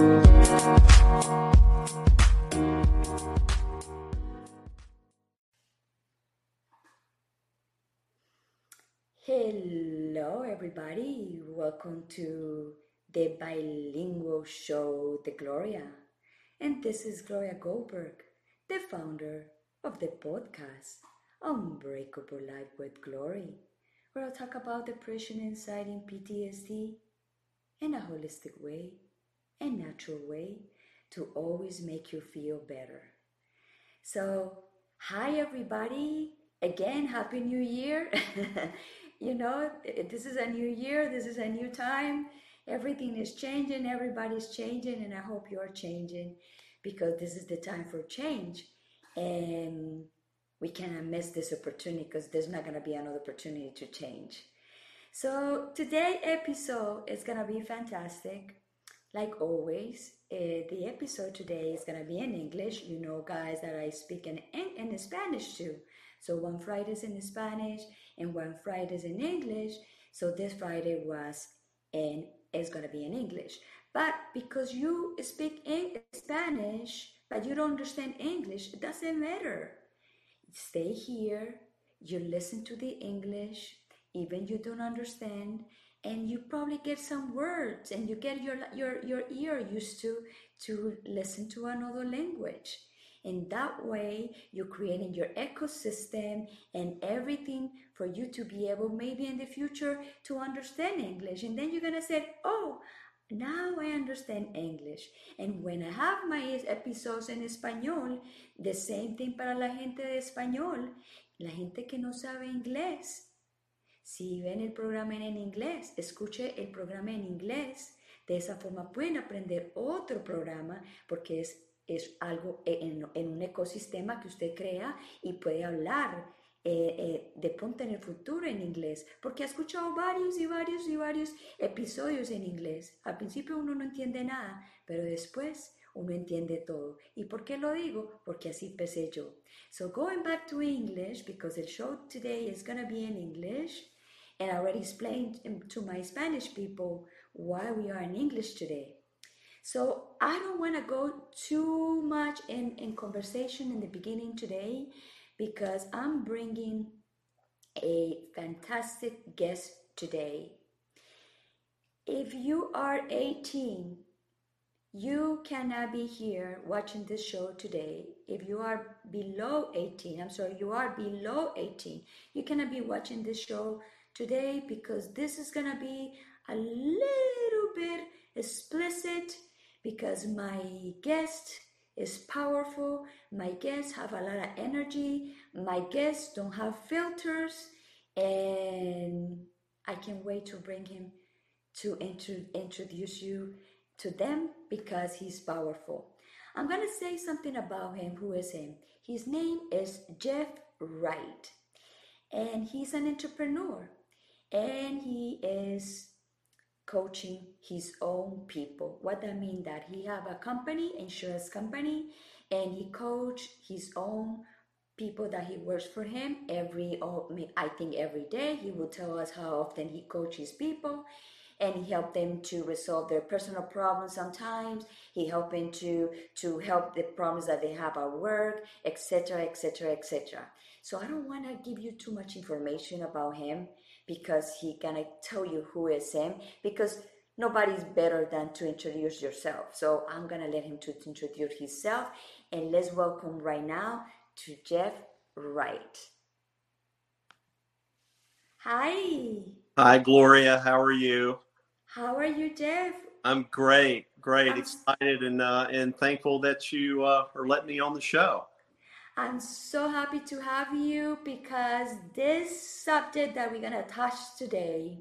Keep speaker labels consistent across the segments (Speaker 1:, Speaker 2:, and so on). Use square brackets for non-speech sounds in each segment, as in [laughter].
Speaker 1: Hello, everybody. Welcome to the bilingual show, The Gloria. And this is Gloria Goldberg, the founder of the podcast Unbreakable Life with Glory, where I'll talk about depression, anxiety, and PTSD in a holistic way and natural way to always make you feel better. So, hi, everybody. Again, Happy New Year. [laughs] you know, this is a new year, this is a new time. Everything is changing, everybody's changing, and I hope you're changing because this is the time for change. And we cannot miss this opportunity because there's not going to be another opportunity to change. So, today episode is going to be fantastic. Like always, uh, the episode today is going to be in English. You know, guys, that I speak in, in, in Spanish too. So, one Friday is in Spanish and one Friday is in English. So, this Friday was in is going to be in English. But because you speak in Spanish, but you don't understand English, it doesn't matter. Stay here, you listen to the English, even you don't understand, and you probably get some words and you get your your your ear used to to listen to another language. In that way, you're creating your ecosystem and everything for you to be able, maybe in the future, to understand English. And then you're going to say, oh, now I understand English. And when I have my episodes en español, the same thing para la gente de español, la gente que no sabe inglés. Si ven el programa en inglés, escuche el programa en inglés. De esa forma pueden aprender otro programa porque es es algo en, en, un ecosistema que usted crea y puede hablar eh, eh, de pronto en el futuro en inglés, porque ha escuchado varios y varios y varios episodios en inglés. Al principio uno no entiende nada, pero después uno entiende todo. ¿Y por qué lo digo? Porque así empecé yo. So going back to English, because the show today is going to be in English, and I already explained to my Spanish people why we are in English today. So I don't want to go too much in, in conversation in the beginning today because I'm bringing a fantastic guest today. If you are 18, you cannot be here watching this show today. If you are below 18, I'm sorry, you are below 18, you cannot be watching this show today because this is going to be a little bit explicit because my guest is powerful. My guests have a lot of energy. My guests don't have filters. And I can't wait to bring him to intro- introduce you to them because he's powerful. I'm going to say something about him. Who is him? His name is Jeff Wright. And he's an entrepreneur. And he is coaching his own people. What that mean? That he have a company, insurance company, and he coach his own people that he works for him every oh, I think every day. He will tell us how often he coaches people and he help them to resolve their personal problems sometimes. He help them to to help the problems that they have at work etc etc etc so i don't want to give you too much information about him because he gonna tell you who is him because nobody's better than to introduce yourself. So I'm gonna let him to introduce himself and let's welcome right now to Jeff Wright. Hi.
Speaker 2: Hi, Gloria. How are you?
Speaker 1: How are you, Jeff?
Speaker 2: I'm great, great, I'm... excited, and uh, and thankful that you uh, are letting me on the show.
Speaker 1: I'm so happy to have you because this subject that we're going to touch today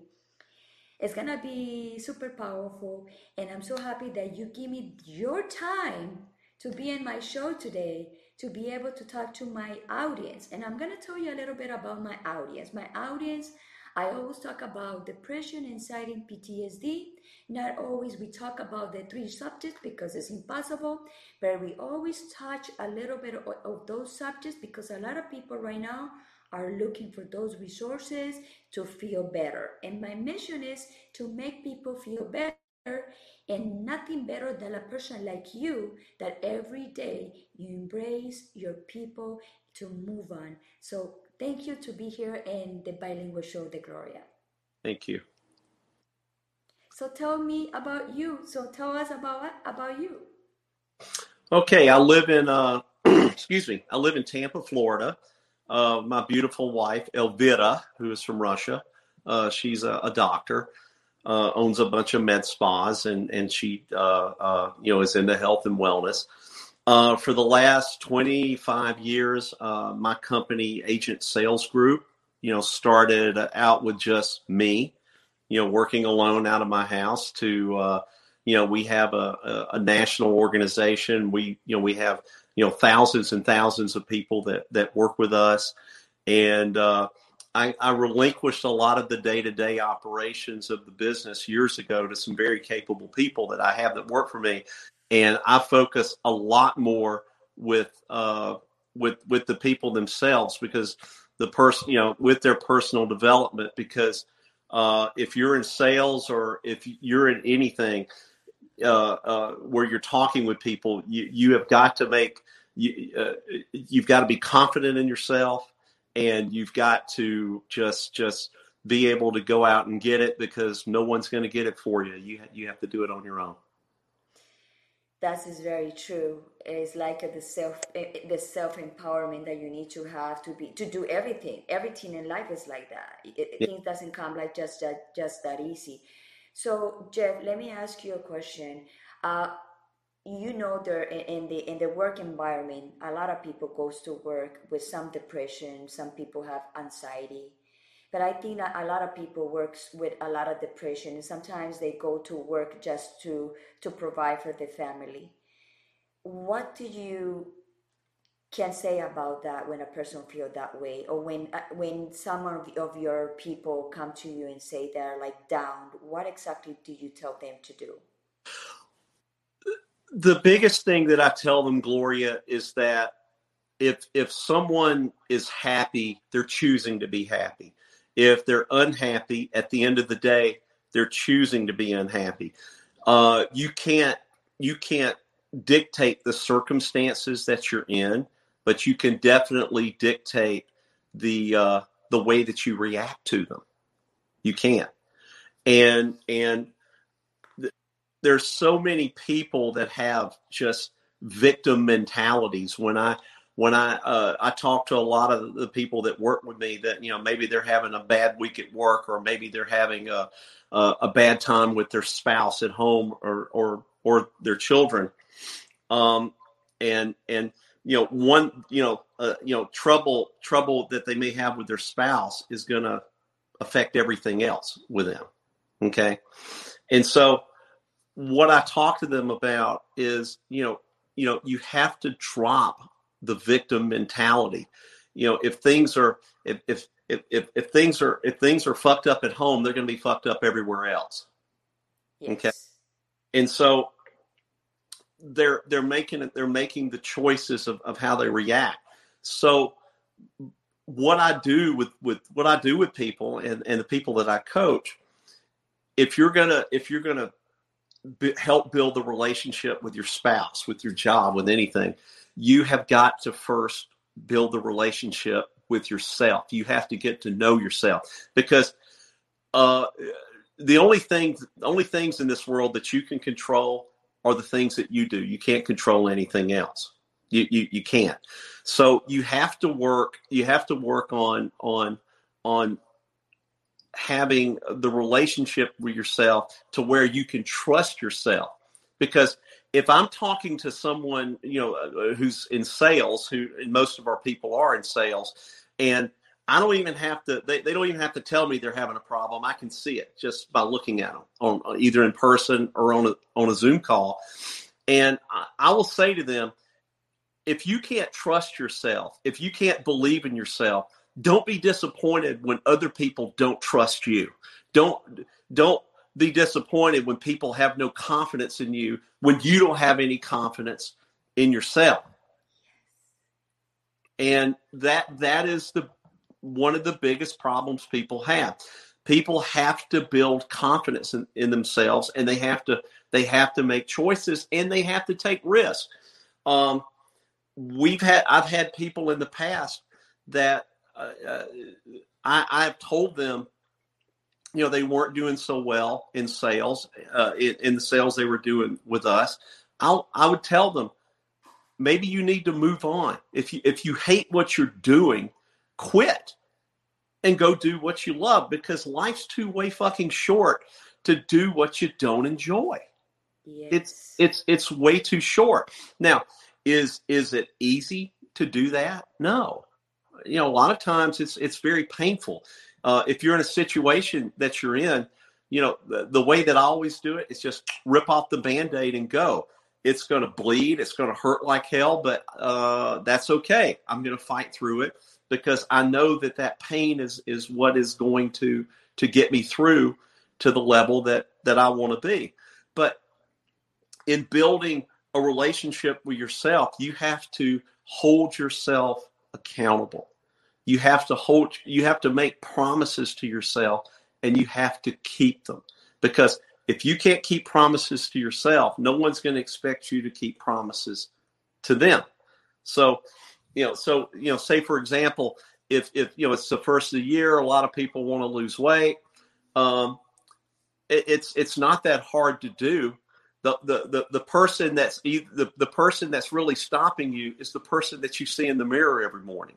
Speaker 1: is going to be super powerful. And I'm so happy that you give me your time to be in my show today to be able to talk to my audience. And I'm going to tell you a little bit about my audience. My audience I always talk about depression, anxiety, and PTSD. Not always we talk about the three subjects because it's impossible, but we always touch a little bit of, of those subjects because a lot of people right now are looking for those resources to feel better. And my mission is to make people feel better and nothing better than a person like you that every day you embrace your people to move on. So thank you to be here in the bilingual show, The Gloria.
Speaker 2: Thank you.
Speaker 1: So tell me about you. So tell us about about you.
Speaker 2: Okay, I live in uh, [clears throat] excuse me, I live in Tampa, Florida. Uh, my beautiful wife Elvira, who is from Russia, uh, she's a, a doctor uh, owns a bunch of med spas and and she uh, uh, you know is into health and wellness. Uh, for the last 25 years, uh, my company, Agent Sales Group, you know, started out with just me, you know, working alone out of my house. To uh, you know, we have a, a, a national organization. We you know we have you know thousands and thousands of people that that work with us, and I, I, relinquished a lot of the day to day operations of the business years ago to some very capable people that I have that work for me, and I focus a lot more with uh, with with the people themselves because the person you know with their personal development because uh, if you're in sales or if you're in anything uh, uh where you're talking with people, you you have got to make you uh, you've got to be confident in yourself and you've got to just just be able to go out and get it because no one's going to get it for you. You you have to do it on your own.
Speaker 1: That is very true. It's like the self the self empowerment that you need to have to be to do everything. Everything in life is like that. It, yeah. Things doesn't come like just that just that easy. So Jeff, let me ask you a question. Uh, you know there in the in the work environment a lot of people goes to work with some depression some people have anxiety but i think that a lot of people works with a lot of depression and sometimes they go to work just to to provide for the family. What do you can say about that when a person feel that way? Or when uh, when some of, of your people come to you and say they're like down what exactly do you tell them to do?
Speaker 2: The biggest thing that I tell them, Gloria, is that if if someone is happy, they're choosing to be happy. If they're unhappy, at the end of the day, they're choosing to be unhappy. Uh, you can't you can't dictate the circumstances that you're in, but you can definitely dictate the uh, the way that you react to them. You can't and and there's so many people that have just victim mentalities. When I when I uh, I talk to a lot of the people that work with me that you know maybe they're having a bad week at work or maybe they're having a a, a bad time with their spouse at home or or or their children, um, and and you know one you know uh, you know trouble trouble that they may have with their spouse is going to affect everything else with them. Okay, and so what I talk to them about is, you know, you know, you have to drop the victim mentality. You know, if things are if if if if, things are if things are fucked up at home, they're going to be fucked up everywhere else. Yes. Okay, and so they're they're making it they're making the choices of, of how they react. So what I do with with what I do with people and and the people that I coach, if you're gonna if you're gonna help build the relationship with your spouse, with your job, with anything, you have got to first build the relationship with yourself. You have to get to know yourself because uh, the only things, the only things in this world that you can control are the things that you do. You can't control anything else. You, you, you can't. So you have to work. You have to work on on on having the relationship with yourself to where you can trust yourself because if i'm talking to someone you know uh, who's in sales who most of our people are in sales and i don't even have to they, they don't even have to tell me they're having a problem i can see it just by looking at them on either in person or on a on a zoom call and I, I will say to them if you can't trust yourself if you can't believe in yourself don't be disappointed when other people don't trust you. Don't don't be disappointed when people have no confidence in you when you don't have any confidence in yourself. And that that is the one of the biggest problems people have. People have to build confidence in, in themselves, and they have to they have to make choices, and they have to take risks. Um, we've had I've had people in the past that uh, uh, I, I've told them you know they weren't doing so well in sales uh, in, in, the sales they were doing with us. I'll, i would tell them maybe you need to move on. If you if you hate what you're doing quit and go do what you love because life's too way fucking short to do what you don't enjoy. Yes. it's it's it's way too short. Now is is it easy to do that? No. You know a lot of times it's it's very painful uh, if you're in a situation that you're in, you know, the, the way that I always do it is just rip off the band aid and go. It's going to bleed. It's going to hurt like hell, but uh, that's okay. I'm going to fight through it because I know that that pain is is what is going to to get me through to the level that that I want to be. But in building a relationship with yourself, you have to hold yourself accountable you have to hold you have to make promises to yourself and you have to keep them. Because if you can't keep promises to yourself no one's going to expect you to keep promises to them. So you know so you know say for example if if you know it's the first of the year a lot of people want to lose weight um it, it's it's not that hard to do. The, the, the, the person that's the, the person that's really stopping you is the person that you see in the mirror every morning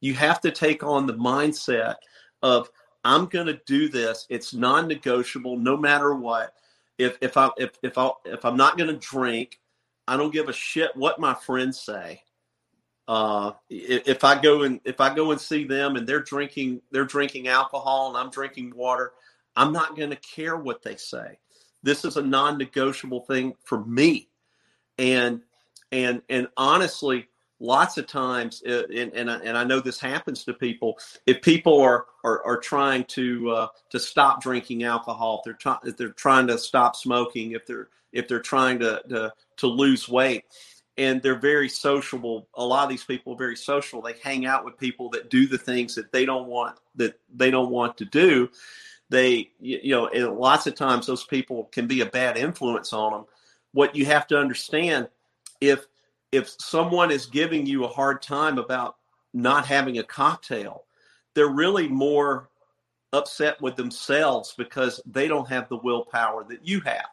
Speaker 2: you have to take on the mindset of I'm going to do this. It's non-negotiable, no matter what. If if I if if I if I'm not going to drink, I don't give a shit what my friends say. Uh, if I go and if I go and see them and they're drinking they're drinking alcohol and I'm drinking water, I'm not going to care what they say. This is a non-negotiable thing for me, and and and honestly, lots of times, uh, and, and, I, and I know this happens to people. If people are are, are trying to uh, to stop drinking alcohol, if they're if they're trying to stop smoking, if they're if they're trying to, to to lose weight, and they're very sociable. A lot of these people are very social. They hang out with people that do the things that they don't want that they don't want to do. They you know, and lots of times those people can be a bad influence on them. What you have to understand if if someone is giving you a hard time about not having a cocktail, they're really more upset with themselves because they don't have the willpower that you have.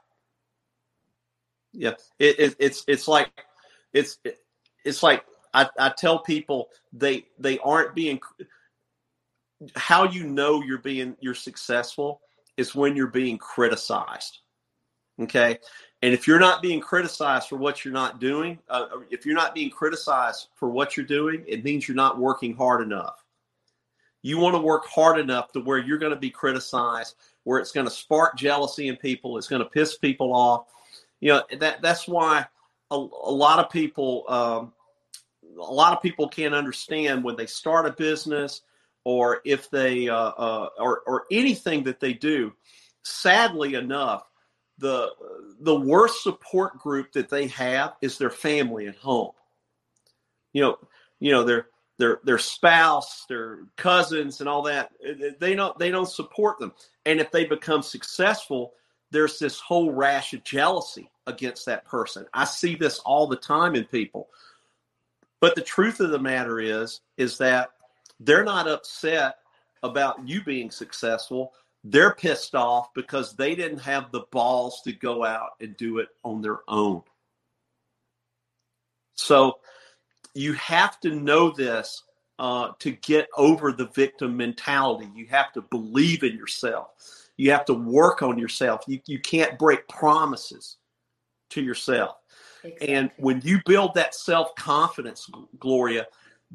Speaker 2: Yeah, it, it, it's it's like it's it, it's like I, I tell people they they aren't being how you know you're being you're successful is when you're being criticized. Okay, and if you're not being criticized for what you're not doing, uh, if you're not being criticized for what you're doing, it means you're not working hard enough. You want to work hard enough to where you're going to be criticized, where it's going to spark jealousy in people, it's going to piss people off. You know that that's why a, a lot of people, um, a lot of people can't understand when they start a business or if they uh, uh, or or anything that they do. Sadly enough, the the worst support group that they have is their family at home. You know, you know their their their spouse, their cousins, and all that. Eh, eh, they don't they don't support them. And if they become successful, there's this whole rash of jealousy against that person. I see this all the time in people. But the truth of the matter is, is that they're not upset about you being successful they're pissed off because they didn't have the balls to go out and do it on their own. So you have to know this uh, to get over the victim mentality. You have to believe in yourself. You have to work on yourself. You, you can't break promises to yourself. Exactly. And when you build that self confidence, Gloria,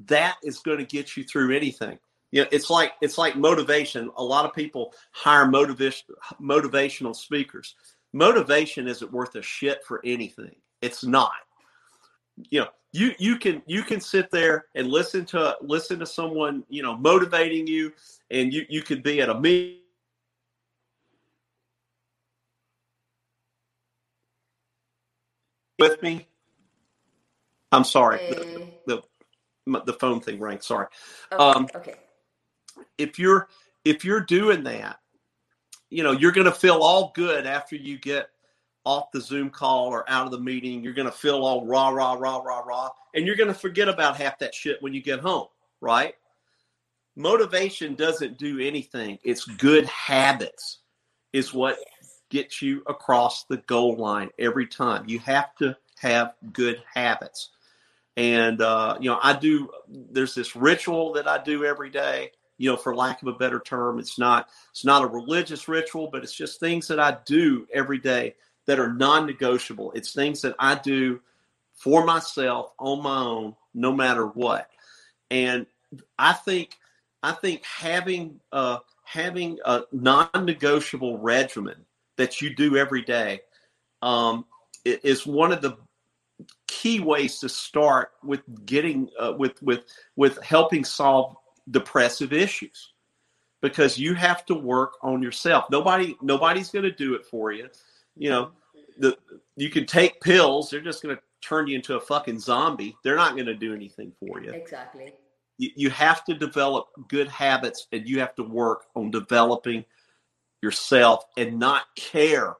Speaker 2: that is going to get you through anything you know, it's like it's like motivation. A lot of people hire motivation motivational speakers. Motivation isn't worth a shit for anything. It's not. You know, you you can you can sit there and listen to listen to someone you know motivating you, and you you could be at a meeting. With me, I'm sorry. Hey. The, the the phone thing rang. Sorry.
Speaker 1: Okay. Um, okay
Speaker 2: if you're if you're doing that, you know, you're going to feel all good after you get off the Zoom call or out of the meeting. You're going to feel all rah, rah, rah, rah, rah. And you're going to forget about half that shit when you get home, right? Motivation doesn't do anything. It's good habits, is what gets you across the goal line every time. You have to have good habits. And, uh, you know, I do, there's this ritual that I do every day you know, for lack of a better term. It's not it's not a religious ritual, but it's just things that I do every day that are non-negotiable. It's things that I do for myself on my own, no matter what. And I think I think having uh, having a non-negotiable regimen that you do every day um, is one of the key ways to start with getting uh, with with with helping solve depressive issues because you have to work on yourself. Nobody nobody's going to do it for you. You know, the you can take pills, they're just going to turn you into a fucking zombie. They're not going to do anything for you.
Speaker 1: Exactly.
Speaker 2: You, you have to develop good habits and you have to work on developing yourself and not care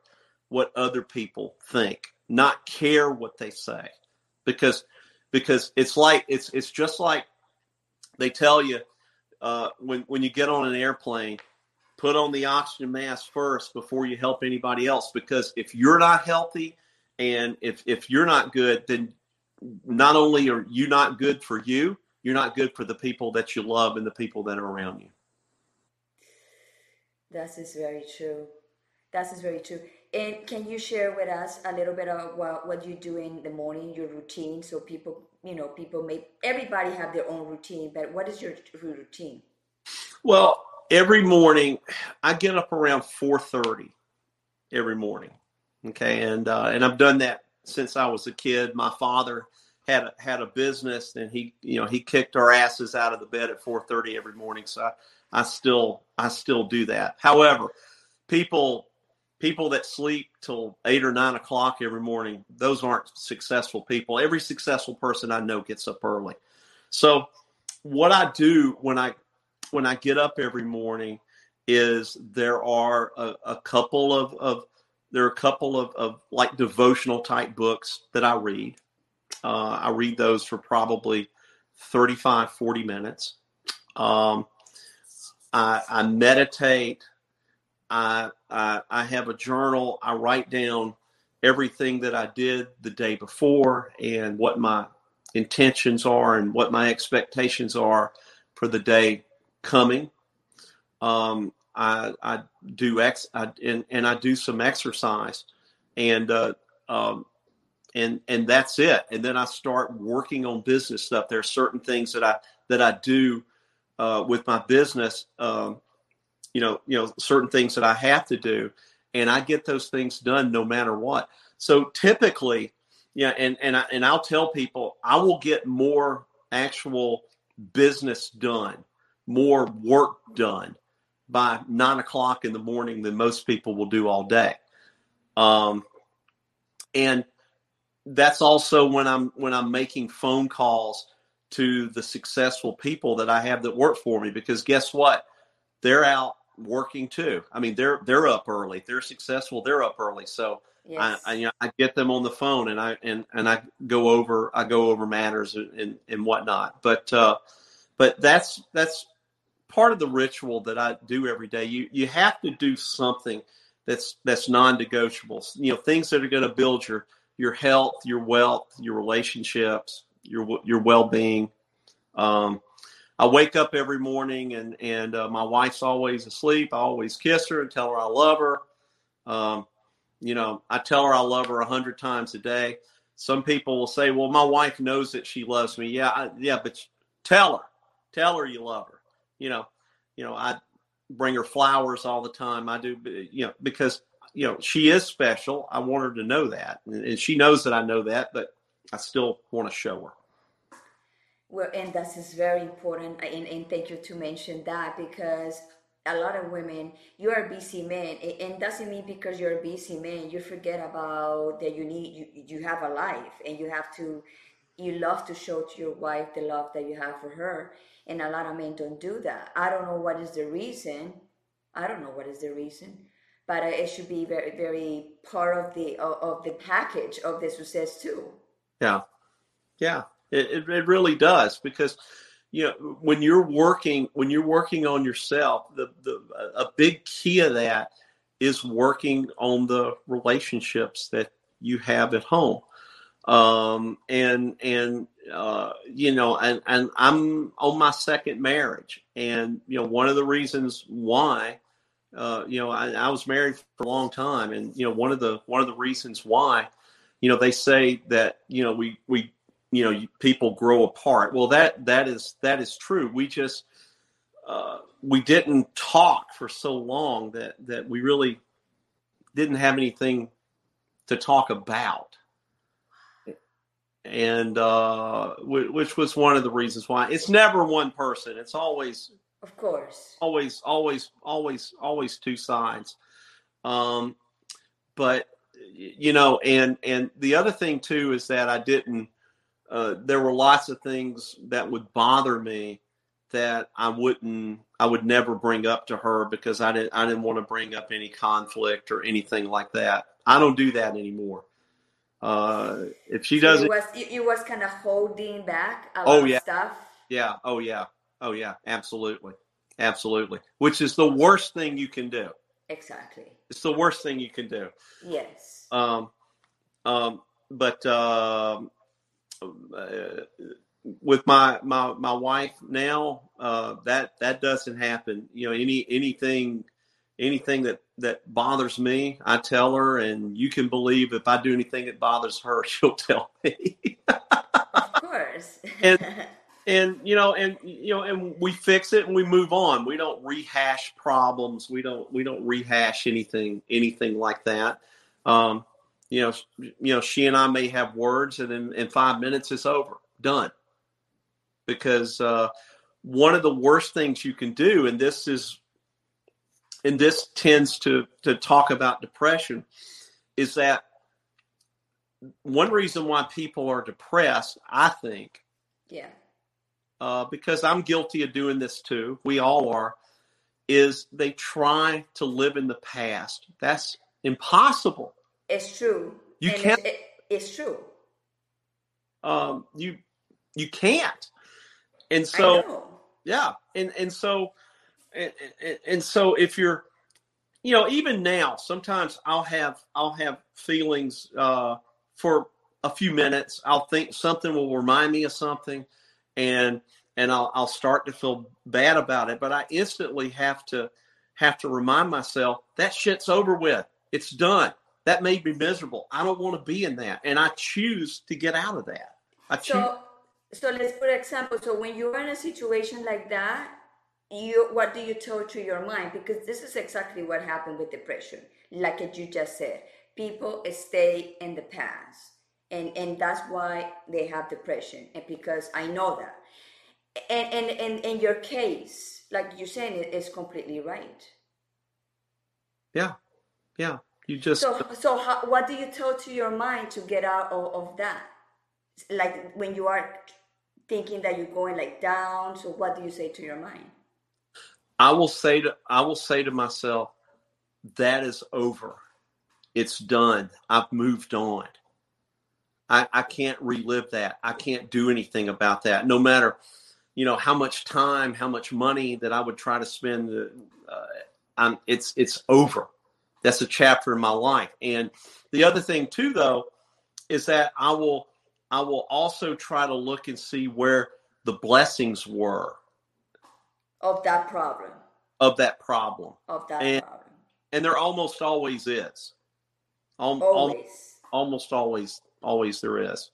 Speaker 2: what other people think, not care what they say. Because because it's like it's it's just like they tell you uh, when when you get on an airplane, put on the oxygen mask first before you help anybody else. Because if you're not healthy, and if if you're not good, then not only are you not good for you, you're not good for the people that you love and the people that are around you.
Speaker 1: That is very true. That is very true. And can you share with us a little bit of what, what you do in the morning, your routine, so people, you know, people may, everybody have their own routine, but what is your routine?
Speaker 2: Well, every morning I get up around 4.30 every morning. Okay. And, uh, and I've done that since I was a kid. My father had a, had a business and he, you know, he kicked our asses out of the bed at 4.30 every morning. So I, I still, I still do that. However, people people that sleep till eight or nine o'clock every morning, those aren't successful people. Every successful person I know gets up early. So what I do when I when I get up every morning is there are a, a couple of, of there are a couple of, of like devotional type books that I read. Uh, I read those for probably 35, 40 minutes. Um, I, I meditate I, I, I have a journal. I write down everything that I did the day before and what my intentions are and what my expectations are for the day coming. Um, I, I do ex I, and, and I do some exercise and, uh, um, and, and that's it. And then I start working on business stuff. There are certain things that I, that I do, uh, with my business, um, you know, you know, certain things that I have to do, and I get those things done no matter what. So typically, yeah, and and I, and I'll tell people I will get more actual business done, more work done by nine o'clock in the morning than most people will do all day. Um, and that's also when I'm when I'm making phone calls to the successful people that I have that work for me because guess what? They're out working too. I mean, they're they're up early. They're successful, they're up early. So yes. I, I, you know I get them on the phone and I and and I go over I go over matters and and whatnot. But uh, but that's that's part of the ritual that I do every day. You you have to do something that's that's non-negotiable. You know, things that are going to build your your health, your wealth, your relationships, your your well-being. Um, I wake up every morning and and uh, my wife's always asleep. I always kiss her and tell her I love her. Um, you know, I tell her I love her a hundred times a day. Some people will say, "Well, my wife knows that she loves me." Yeah, I, yeah, but tell her, tell her you love her. You know, you know, I bring her flowers all the time. I do, you know, because you know she is special. I want her to know that, and she knows that I know that, but I still want to show her.
Speaker 1: Well, and that is very important, and, and thank you to mention that because a lot of women, you are busy men, and doesn't mean because you're busy man, you forget about that you need you you have a life and you have to you love to show to your wife the love that you have for her and a lot of men don't do that. I don't know what is the reason i don't know what is the reason but it should be very very part of the of the package of the success too.
Speaker 2: Yeah. Yeah it, it really does because you know when you're working when you're working on yourself the the a big key of that is working on the relationships that you have at home. Um and and uh you know and and i'm on my second marriage and you know one of the reasons why uh you know I, I was married for a long time and you know one of the one of the reasons why you know they say that you know we we you know people grow apart. Well that that is that is true. We just uh, we didn't talk for so long that that we really didn't have anything to talk about. And uh, which was one of the reasons why. It's never one person. It's always
Speaker 1: of course.
Speaker 2: always always always always two sides. Um but you know and and the other thing too is that i didn't uh, there were lots of things that would bother me that I wouldn't I would never bring up to her because I didn't I didn't want to bring up any conflict or anything like that. I don't do that anymore. Uh, if she doesn't,
Speaker 1: it was it was kind of holding back a oh,
Speaker 2: yeah.
Speaker 1: stuff.
Speaker 2: Yeah. Oh yeah. Oh yeah. Absolutely. Absolutely. Which is the worst thing you can do.
Speaker 1: Exactly.
Speaker 2: It's the worst thing you can do.
Speaker 1: Yes.
Speaker 2: Um. Um. But um. Uh, with my my my wife now, uh, that that doesn't happen. You know, any anything anything that that bothers me, I tell her, and you can believe if I do anything that bothers her, [laughs] she'll tell
Speaker 1: me. of course.
Speaker 2: and [laughs] and you know, and you know, and we fix it and we move on. We don't rehash problems. We don't we don't rehash anything anything like that. Um, you know, you know, she and I may have words, and in, in five minutes it's over, done. Because uh, one of the worst things you can do, and this is, and this tends to to talk about depression, is that one reason why people are depressed, I think,
Speaker 1: yeah,
Speaker 2: uh, because I'm guilty of doing this too. We all are. Is they try to live in the past. That's impossible
Speaker 1: it's true.
Speaker 2: You and can't.
Speaker 1: It's, it, it's true.
Speaker 2: Um, you you can't. And so yeah, and and so and, and, and so if you're you know even now sometimes i'll have i'll have feelings uh, for a few minutes i'll think something will remind me of something and and i'll i'll start to feel bad about it but i instantly have to have to remind myself that shit's over with it's done that made me miserable. I don't want to be in that, and I choose to get out of that. I choose.
Speaker 1: So, so let's for example. So when you're in a situation like that, you what do you tell to your mind? Because this is exactly what happened with depression. Like you just said, people stay in the past, and and that's why they have depression. And because I know that, and and and in your case, like you're saying, it is completely right.
Speaker 2: Yeah, yeah. You just
Speaker 1: so so. How, what do you tell to your mind to get out of, of that? Like when you are thinking that you're going like down. So what do you say to your mind?
Speaker 2: I will say to I will say to myself, that is over. It's done. I've moved on. I, I can't relive that. I can't do anything about that. No matter, you know, how much time, how much money that I would try to spend. Uh, I'm, it's it's over that's a chapter in my life. And the other thing too, though, is that I will I will also try to look and see where the blessings were
Speaker 1: of that problem.
Speaker 2: Of that problem.
Speaker 1: Of that
Speaker 2: and,
Speaker 1: problem.
Speaker 2: And there almost always is.
Speaker 1: Al- always.
Speaker 2: Almost always, always there is.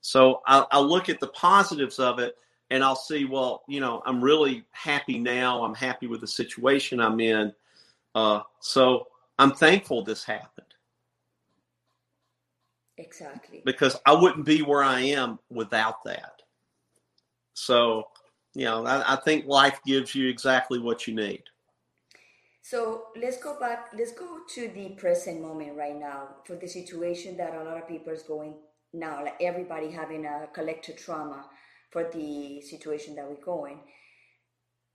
Speaker 2: So I, I look at the positives of it and I'll see, well, you know, I'm really happy now. I'm happy with the situation I'm in. Uh, so I'm thankful this happened.
Speaker 1: Exactly.
Speaker 2: Because I wouldn't be where I am without that. So, you know, I, I think life gives you exactly what you need.
Speaker 1: So let's go back. Let's go to the present moment right now for the situation that a lot of people is going now, like everybody having a collective trauma for the situation that we're going.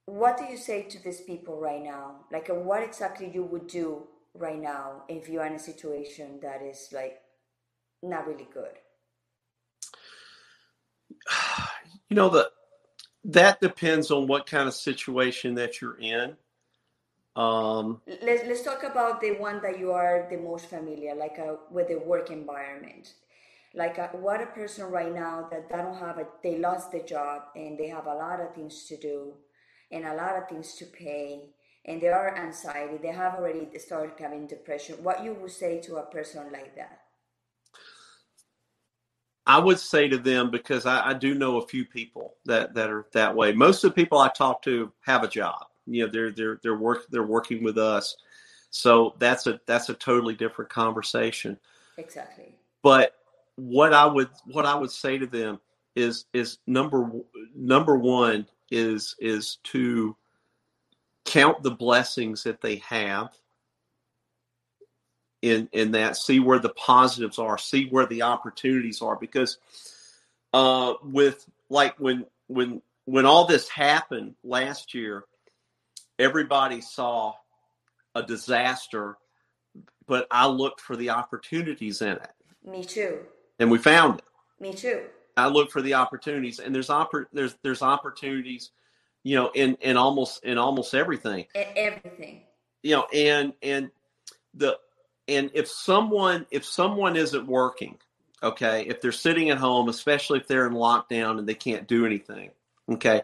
Speaker 1: What do you say to these people right now? Like, what exactly you would do right now if you're in a situation that is like not really good?
Speaker 2: You know the that depends on what kind of situation that you're in. Um,
Speaker 1: let's let's talk about the one that you are the most familiar, like a, uh, with the work environment. Like a, uh, what a person right now that they don't have a, they lost the job and they have a lot of things to do and a lot of things to pay and there are anxiety. They have already started having depression. What you would say to a person like that?
Speaker 2: I would say to them because I, I, do know a few people that that are that way. Most of the people I talk to have a job. You know, they're they're they're work they're working with us. So that's a that's a totally different conversation.
Speaker 1: Exactly.
Speaker 2: But what I would what I would say to them is is number number one is is to count the blessings that they have in in that. See where the positives are. See where the opportunities are. Because uh with like when when when all this happened last year everybody saw a disaster but i looked for the opportunities in it.
Speaker 1: Me too.
Speaker 2: And we found it.
Speaker 1: Me too.
Speaker 2: I looked for the opportunities. And there's oppor- there's there's opportunities you know in in almost in almost everything.
Speaker 1: In everything.
Speaker 2: You know and and the and if someone if someone isn't working okay if they're sitting at home especially if they're in lockdown and they can't do anything okay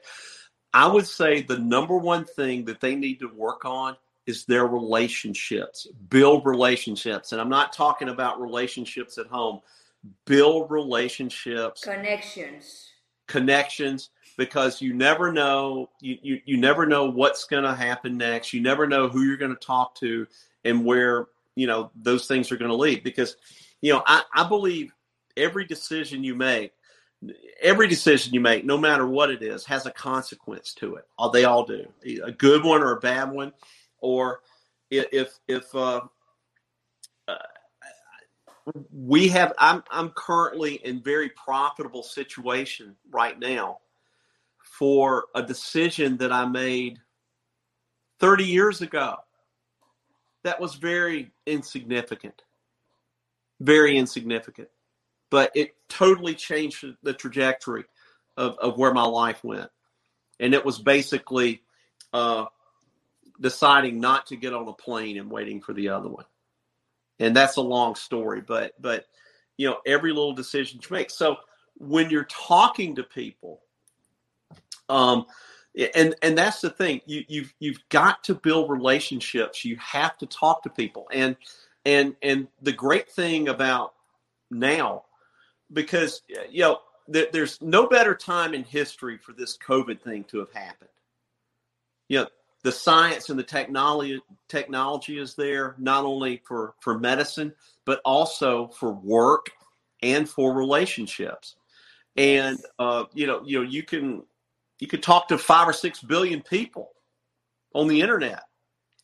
Speaker 2: i would say the number one thing that they need to work on is their relationships. Build relationships. And i'm not talking about relationships at home. Build relationships.
Speaker 1: Connections.
Speaker 2: Connections because you never know you, you, you never know what's going to happen next. You never know who you're going to talk to and where you know those things are going to lead. Because you know I, I believe every decision you make every decision you make no matter what it is has a consequence to it. Uh, they all do. A good one or a bad one. Or if if uh, uh, we have I'm I'm currently in very profitable situation right now for a decision that I made 30 years ago that was very insignificant. Very insignificant. But it totally changed the trajectory of, of where my life went. And it was basically uh, deciding not to get on a plane and waiting for the other one. And that's a long story, but but you know, every little decision you make. So when you're talking to people, um, and and that's the thing. You you've you've got to build relationships. You have to talk to people. And and and the great thing about now because you know there's no better time in history for this covid thing to have happened. You know the science and the technology technology is there not only for for medicine but also for work and for relationships. And uh, you know you know you can you could talk to five or six billion people on the internet.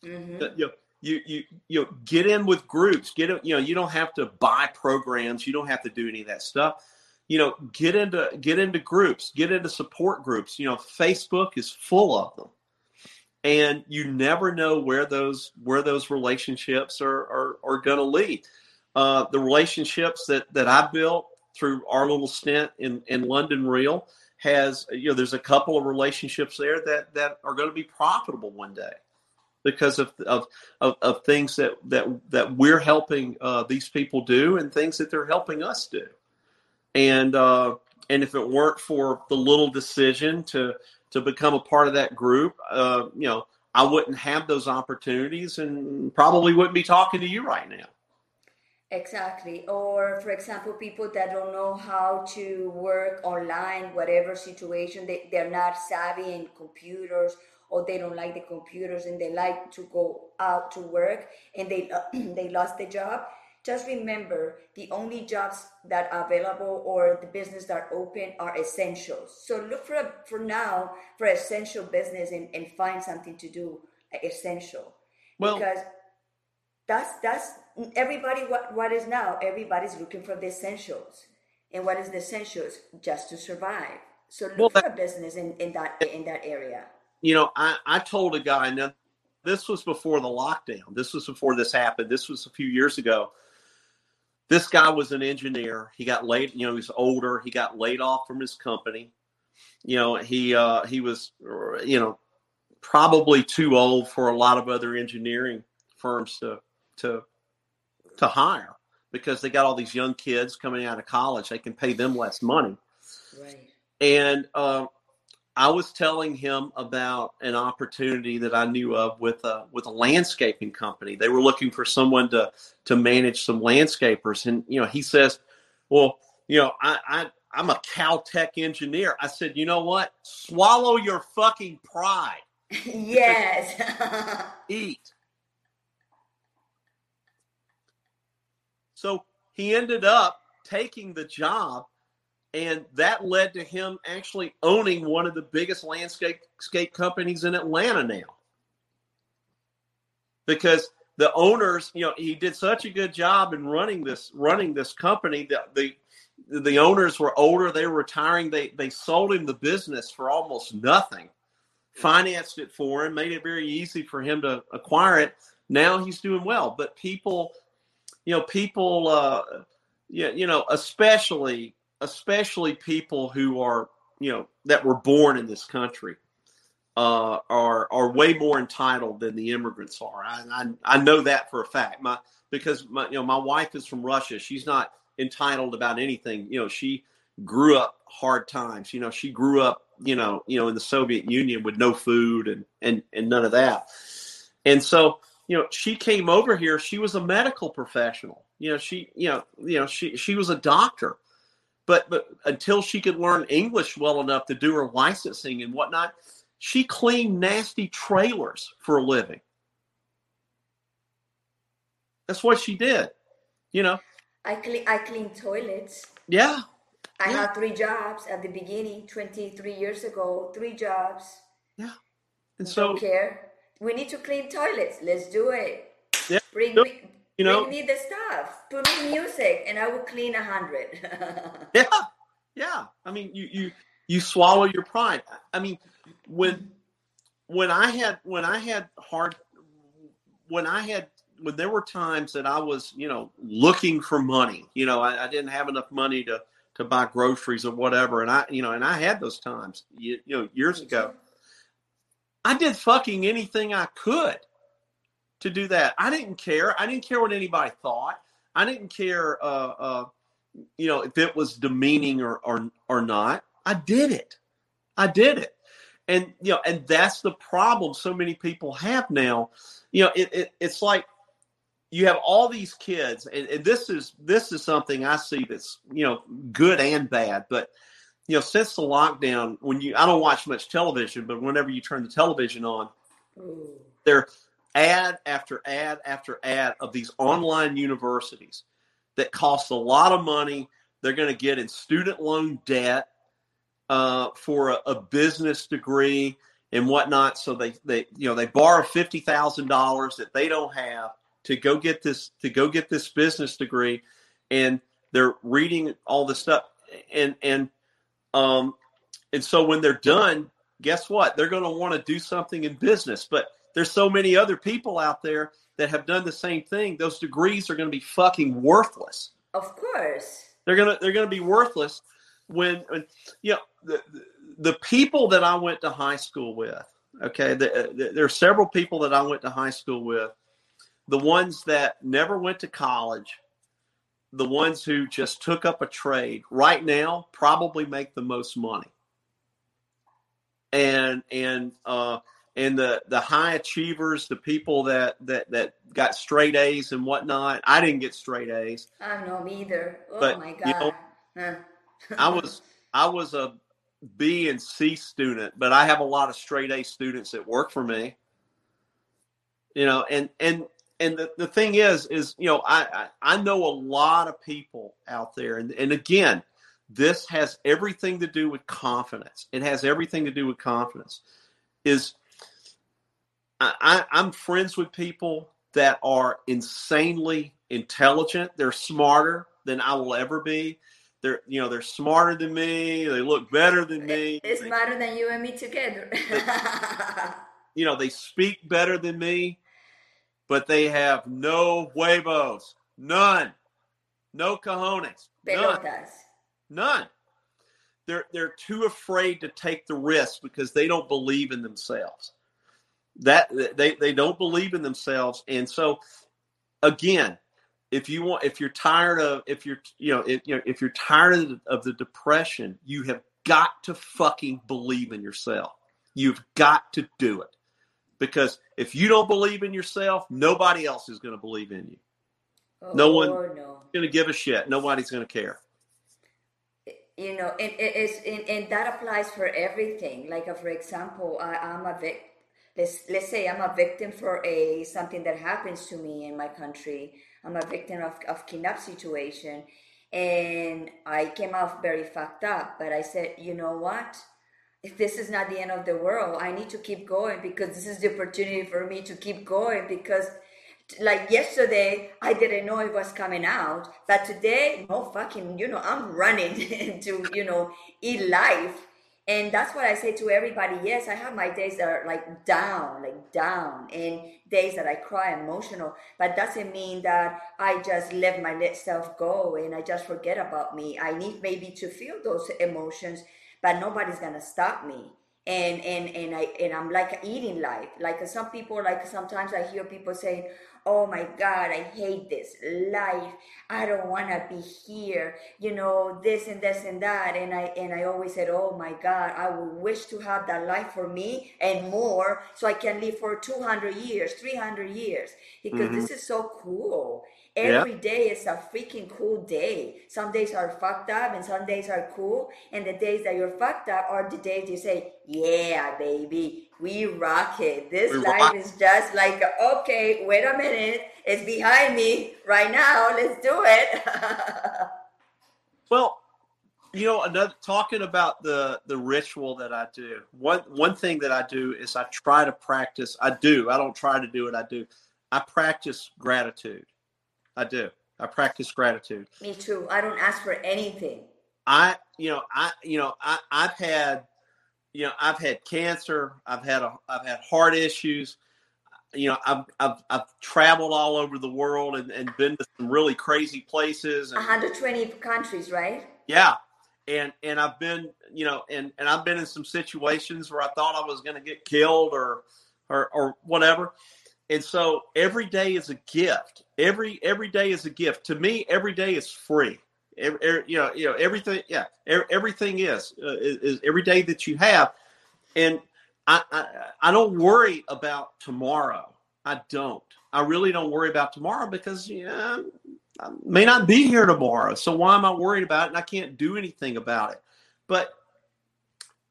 Speaker 2: Mm-hmm. You, know, you you you know, get in with groups. Get in, you know you don't have to buy programs. You don't have to do any of that stuff. You know, get into get into groups. Get into support groups. You know, Facebook is full of them, and you never know where those where those relationships are are, are going to lead. Uh, the relationships that that I built through our little stint in in London Real has you know there's a couple of relationships there that that are going to be profitable one day because of of of, of things that that that we're helping uh, these people do and things that they're helping us do. And uh, and if it weren't for the little decision to to become a part of that group uh, you know I wouldn't have those opportunities and probably wouldn't be talking to you right now
Speaker 1: Exactly. Or, for example, people that don't know how to work online, whatever situation, they, they're not savvy in computers or they don't like the computers and they like to go out to work and they, [clears throat] they lost the job. Just remember the only jobs that are available or the business that are open are essentials. So look for, for now for essential business and, and find something to do essential. Well, because that's, that's everybody what what is now everybody's looking for the essentials And what is the essentials? Just to survive. So look
Speaker 2: Well,
Speaker 1: for
Speaker 2: that-
Speaker 1: a business in, in that in that area.
Speaker 2: You know, I, I told a guy, now this was before the lockdown. This was before this happened. This was a few years ago. This guy was an engineer. He got laid, you know, he's older. He got laid off from his company. You know, he uh he was you know, probably too old for a lot of other engineering firms to to to hire because they got all these young kids coming out of college. They can pay them less money.
Speaker 1: Right.
Speaker 2: And uh, I was telling him about an opportunity that I knew of with a with a landscaping company. They were looking for someone to to manage some landscapers, and you know, he says, "Well, you know, I, I I'm a Caltech engineer." I said, "You know what? Swallow your fucking pride. [laughs]
Speaker 1: yes. [laughs]
Speaker 2: Eat." So he ended up taking the job and that led to him actually owning one of the biggest landscape scape companies in Atlanta now. Because the owners, you know, he did such a good job in running this running this company that the the owners were older, they were retiring, they they sold him the business for almost nothing. Financed it for him, made it very easy for him to acquire it. Now he's doing well, but people, you know, people uh yeah, you know, especially especially people who are you know that were born in this country uh, are are way more entitled than the immigrants are. I, I I know that for a fact. My because my you know my wife is from Russia. She's not entitled about anything. You know she grew up hard times. You know she grew up you know you know in the Soviet Union with no food and and and none of that. And so you know she came over here. She was a medical professional. You know she you know you know she she was a doctor but but until she could learn English well enough to do her licensing and whatnot, she cleaned nasty trailers for a living. That's what she did. You know,
Speaker 1: I clean I clean toilets.
Speaker 2: yeah,
Speaker 1: I
Speaker 2: Yeah.
Speaker 1: had three jobs at the beginning, 23 years ago, three jobs.
Speaker 2: yeah. And so
Speaker 1: care. We need to clean toilets. Let's do it.
Speaker 2: Yeah.
Speaker 1: Bring me,
Speaker 2: You know-
Speaker 1: bring me the stuff. Put me music, and I will clean a hundred. [laughs]
Speaker 2: yeah, yeah. I mean, you you you swallow your pride. I mean, when when I had when I had hard when I had when there were times that I was you know looking for money, you know, I, I didn't have enough money to to buy groceries or whatever, and I you know, and I had those times, you, you know, years ago. I did fucking anything I could to do that. I didn't care. I didn't care what anybody thought. I didn't care, uh, uh, you know, if it was demeaning or, or or not. I did it. I did it. And you know, and that's the problem so many people have now. You know, it, it it's like you have all these kids, and, and this is this is something I see that's you know good and bad, but you know, since the lockdown, when you I don't watch much television, but whenever you turn the television on, there ad after ad after ad of these online universities that cost a lot of money. They're going to get in student loan debt uh, for a, a business degree and whatnot. So they they you know they borrow fifty thousand dollars that they don't have to go get this to go get this business degree, and they're reading all this stuff and and um and so when they're done, guess what? They're going to want to do something in business, but there's so many other people out there that have done the same thing. Those degrees are going to be fucking worthless.
Speaker 1: Of course.
Speaker 2: They're gonna they're gonna be worthless when, when you know the, the people that I went to high school with. Okay, the, the, there are several people that I went to high school with. The ones that never went to college, the ones who just took up a trade, right now probably make the most money. And and uh, and the the high achievers, the people that that that got straight A's and whatnot. I didn't get straight A's.
Speaker 1: I know me either. Oh
Speaker 2: But,
Speaker 1: my
Speaker 2: you
Speaker 1: god.
Speaker 2: know, I [laughs] was I was a B and C student, but I have a lot of straight A students that work for me. You know, and and and the, the thing is, is you know, I, I I know a lot of people out there, and and again, this has everything to do with confidence. It has everything to do with confidence. Is I, I I'm friends with people that are insanely intelligent. They're smarter than I will ever be they're you know they're smarter than me. They look better than me.
Speaker 1: It's
Speaker 2: they,
Speaker 1: smarter than you and me together. [laughs]
Speaker 2: you know they speak better than me, but they have no huevos, none, no cojones, none. None. They're they're too afraid to take the risk because they don't believe in themselves. That they they don't believe in themselves, and so again, if you want, if you're tired of, if you're you know, if, you know, if you're tired of the, of the depression, you have got to fucking believe in yourself. You've got to do it because if you don't believe in yourself, nobody else is going to believe in you.
Speaker 1: Oh,
Speaker 2: No one-
Speaker 1: no.
Speaker 2: Going to give a shit. Nobody's going to care.
Speaker 1: you know and it is and, and that applies for everything like uh, for example I, i'm a vic let's let's say i'm a victim for a something that happens to me in my country i'm a victim of, of kidnap situation and i came off very fucked up but i said you know what this is not the end of the world i need to keep going because this is the opportunity for me to keep going because like yesterday i didn't know it was coming out but today no fucking you know i'm running [laughs] to you know eat life and that's what i say to everybody. Yes i have my days that are like down like down and days that i cry emotional but doesn't mean that i just let my self go and i just forget about me. I need maybe to feel those emotions but nobody's gonna stop me and and and I and I'm like eating life. Like some people, like sometimes I hear people saying, "Oh my God, I hate this life. I don't want to be here." You know, this and this and that. And I and I always said, "Oh my God, I would wish to have that life for me and more, so I can live for 200 years, 300 years, because
Speaker 2: Mhm.
Speaker 1: this is so cool." Every day is a freaking cool day. Some days are fucked up and some days are cool. And the days that you're fucked up are the days you say, Yeah, baby, we rock it. This
Speaker 2: We
Speaker 1: life
Speaker 2: rock
Speaker 1: is just like, okay, wait a minute. It's behind me right now. Let's do it. [laughs]
Speaker 2: Well, you know, another talking about the the ritual that I do. One one thing that I do is I try to practice. I do. I don't try to do it. I do. I practice gratitude. I do. I practice gratitude.
Speaker 1: me too. I don't ask for anything.
Speaker 2: I, you know, I, you know, I, I've had, you know, I've had cancer. I've had a, I've had heart issues. You know, I've, I've, I've traveled all over the world and, and been to some really crazy places. And
Speaker 1: 120 countries, right?
Speaker 2: yeah, and and I've been, you know, and and I've been in some situations where I thought I was going to get killed or, or or whatever. And so every day is a gift. Every every day is a gift. To me, every day is free. Every, every- you know, you know everything. Yeah, every, everything is, uh, is is every day that you have, and I, I I don't worry about tomorrow. I don't. I really don't worry about tomorrow because yeah, I may not be here tomorrow. So why am I worried about it? And I can't do anything about it. But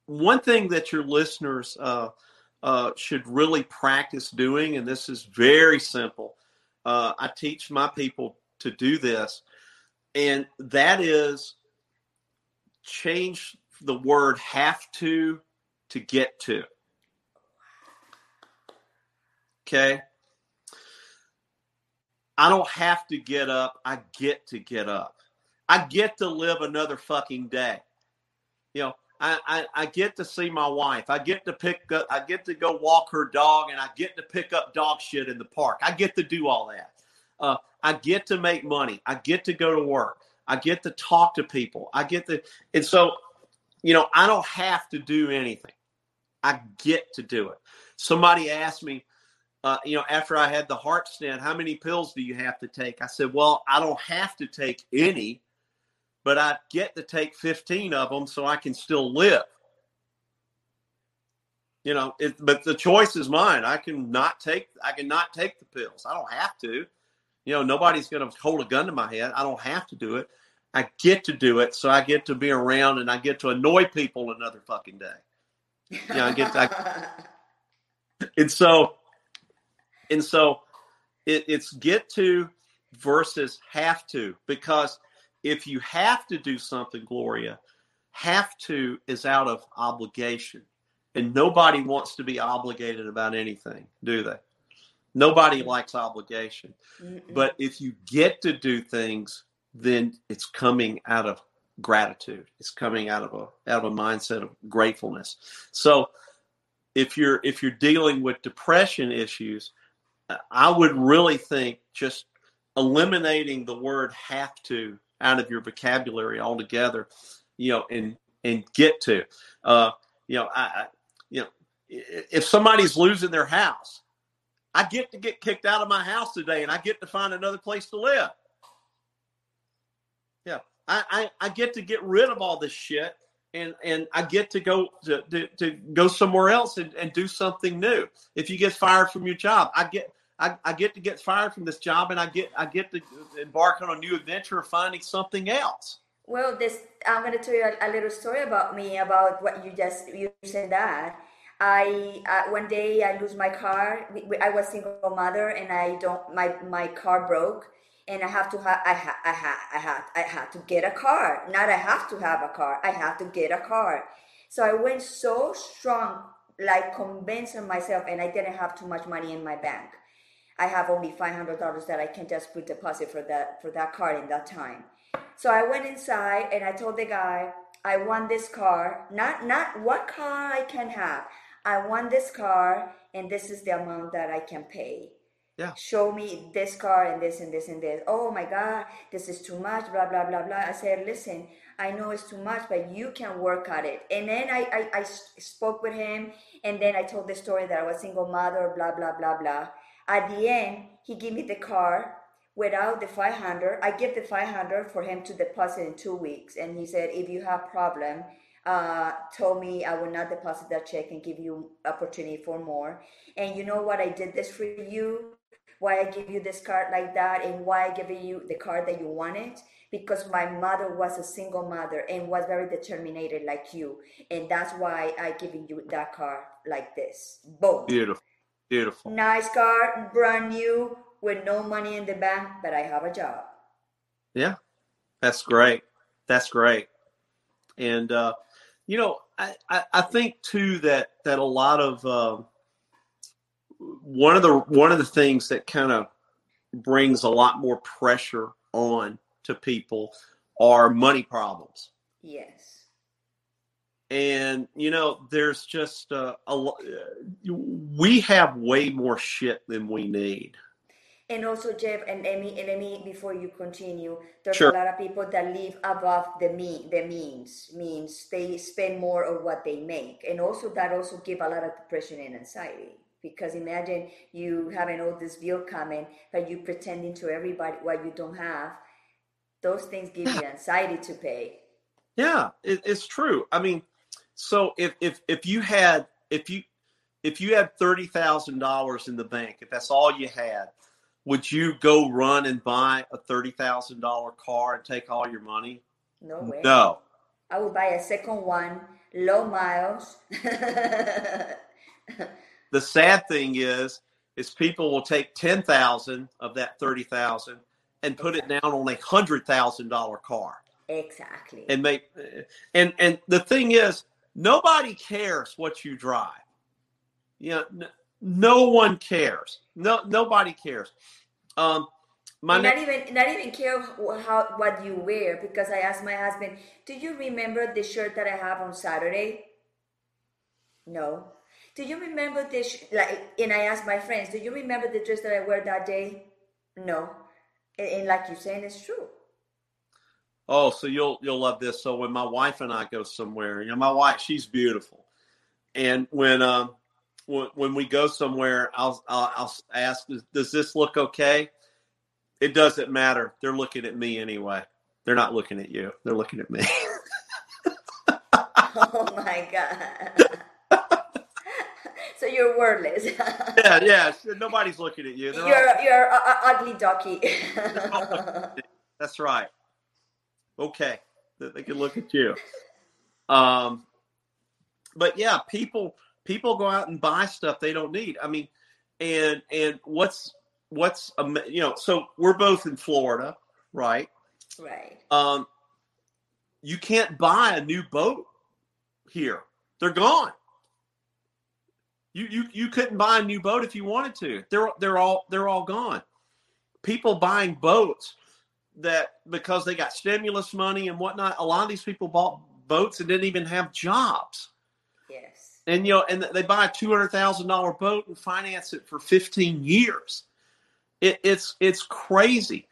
Speaker 2: one thing that your listeners uh, uh, should really practice doing, and this is very simple. Uh, I teach my people to do this, and that is change the word have to to get to. Okay. I don't have to get up. I get to get up. I get to live another fucking day. You know, I, I, I get to see my wife. I get to pick up, I get to go walk her dog and I get to pick up dog shit in the park. I get to do all that. Uh, I get to make money. I get to go to work. I get to talk to people. I get to, and so, you know, I don't have to do anything. I get to do it. Somebody asked me, uh, you know, after I had the heart stent, how many pills do you have to take? I said, well, I don't have to take any, but I get to take 15 of them so I can still live. You know, it, but the choice is mine. I can not take, I can not take the pills. I don't have to. You know, nobody's going to hold a gun to my head. I don't have to do it. I get to do it, so I get to be around and I get to annoy people another fucking day. Yeah, I get [laughs] and so and so it, it's get to versus have to because if you have to do something gloria have to is out of obligation and nobody wants to be obligated about anything do they nobody likes obligation
Speaker 1: Mm-mm.
Speaker 2: but if you get to do things then it's coming out of gratitude. It's coming out of a out of a mindset of gratefulness. So if you're if you're dealing with depression issues, I would really think just eliminating the word have to out of your vocabulary altogether, you know, and and get to, uh, you know, I, you know, if somebody's losing their house, I get to get kicked out of my house today, and I get to find another place to live. Yeah, I I, I get to get rid of all this shit and and I get to go to, to, to, go somewhere else and, and do something new. If you get fired from your job, I get I, I get to get fired from this job and I get I get to embark on a new adventure of finding something else.
Speaker 1: Well, this I'm going to tell you a, a little story about me about what you just you said that. I uh, one day I lose my car. I was single mother and I don't my my car broke and I have to have I ha- I ha- I had I had to get a car. Not I have to have a car. I have to get a car. So I went so strong, like convincing myself, and I didn't have too much money in my bank. I have only five hundred dollars that I can just put deposit for that for that car in that time. So I went inside and I told the guy, I want this car. Not not what car I can have. I want this car, and this is the amount that I can pay.
Speaker 2: Yeah.
Speaker 1: Show me this car and this and this and this. Oh my God, this is too much, blah, blah, blah, blah. I said, listen, I know it's too much, but you can work at it. And then I, I, I spoke with him and then I told the story that I was single mother, blah, blah, blah, blah. At the end, he gave me the car without the 500. I give the 500 for him to deposit in two weeks. And he said, if you have problem, uh, told me I will not deposit that check and give you opportunity for more. And you know what? I did this for you why I give you this card like that and why I give you the card that you wanted because my mother was a single mother and was very determined like you and that's why I giving you that card like this boom
Speaker 2: beautiful beautiful.
Speaker 1: Nice car brand new with no money in the bank but I have a job.
Speaker 2: Yeah. That's great. That's great. And uh you know I, I, I think too that that a lot of uh, one of the one of the things that kind of brings a lot more pressure on to people are money problems.
Speaker 1: Yes.
Speaker 2: And you know, there's just uh, a we have way more shit than we need.
Speaker 1: And also, Jeff and Emmy, and Emmy, before you continue, there's
Speaker 2: sure.
Speaker 1: a lot of people that live above the mean, the means, means they spend more of what they make, and also that also give a lot of depression and anxiety. Because imagine you having all this bill coming but you pretending to everybody what you don't have. Those things give you [sighs] anxiety to pay.
Speaker 2: Yeah it, it's true. I mean so if if if you had if you if you had thirty thousand dollars in the bank if that's all you had would you go run and buy a thirty thousand dollar car and take all your money
Speaker 1: no way
Speaker 2: no
Speaker 1: i would buy a second one low miles [laughs]
Speaker 2: the sad thing is, is people will take ten thousand of that thirty thousand and put exactly. it down on a hundred thousand dollar car.
Speaker 1: Exactly.
Speaker 2: And make and and the thing is, nobody cares what you drive. You know, n- no one cares. No, nobody cares. Um,
Speaker 1: my not even not even care how what you wear because I asked my husband, "Do you remember the shirt that I have on Saturday?" No. Do you remember this? Like, and I asked my friends, do you remember the dress that I wear that day? No. And, and like you're saying, it's true.
Speaker 2: Oh, so you'll you'll love this. So when my wife and I go somewhere, you know, my wife, she's beautiful, and when um when, when we go somewhere, I'll I'll, I'll ask, does this look okay? It doesn't matter. They're looking at me anyway. They're not looking at you. They're looking at me. [laughs] [laughs]
Speaker 1: oh my god. [laughs] so you're wordless.
Speaker 2: yeah, yeah. Nobody's looking at you.
Speaker 1: They're you're all... you're a, a ugly ducky.
Speaker 2: That's right. Okay, that they can look at you. Um, but yeah, people people go out and buy stuff they don't need. I mean, and and what's what's you know, so we're both in Florida, right?
Speaker 1: Right.
Speaker 2: Um, you can't buy a new boat here; they're gone. You you you couldn't buy a new boat if you wanted to. They're they're all they're all gone. People buying boats that because they got stimulus money and whatnot, a lot of these people bought boats and didn't even have jobs.
Speaker 1: Yes.
Speaker 2: And you know, and they buy a two hundred thousand dollar boat and finance it for fifteen years. It, it's it's crazy.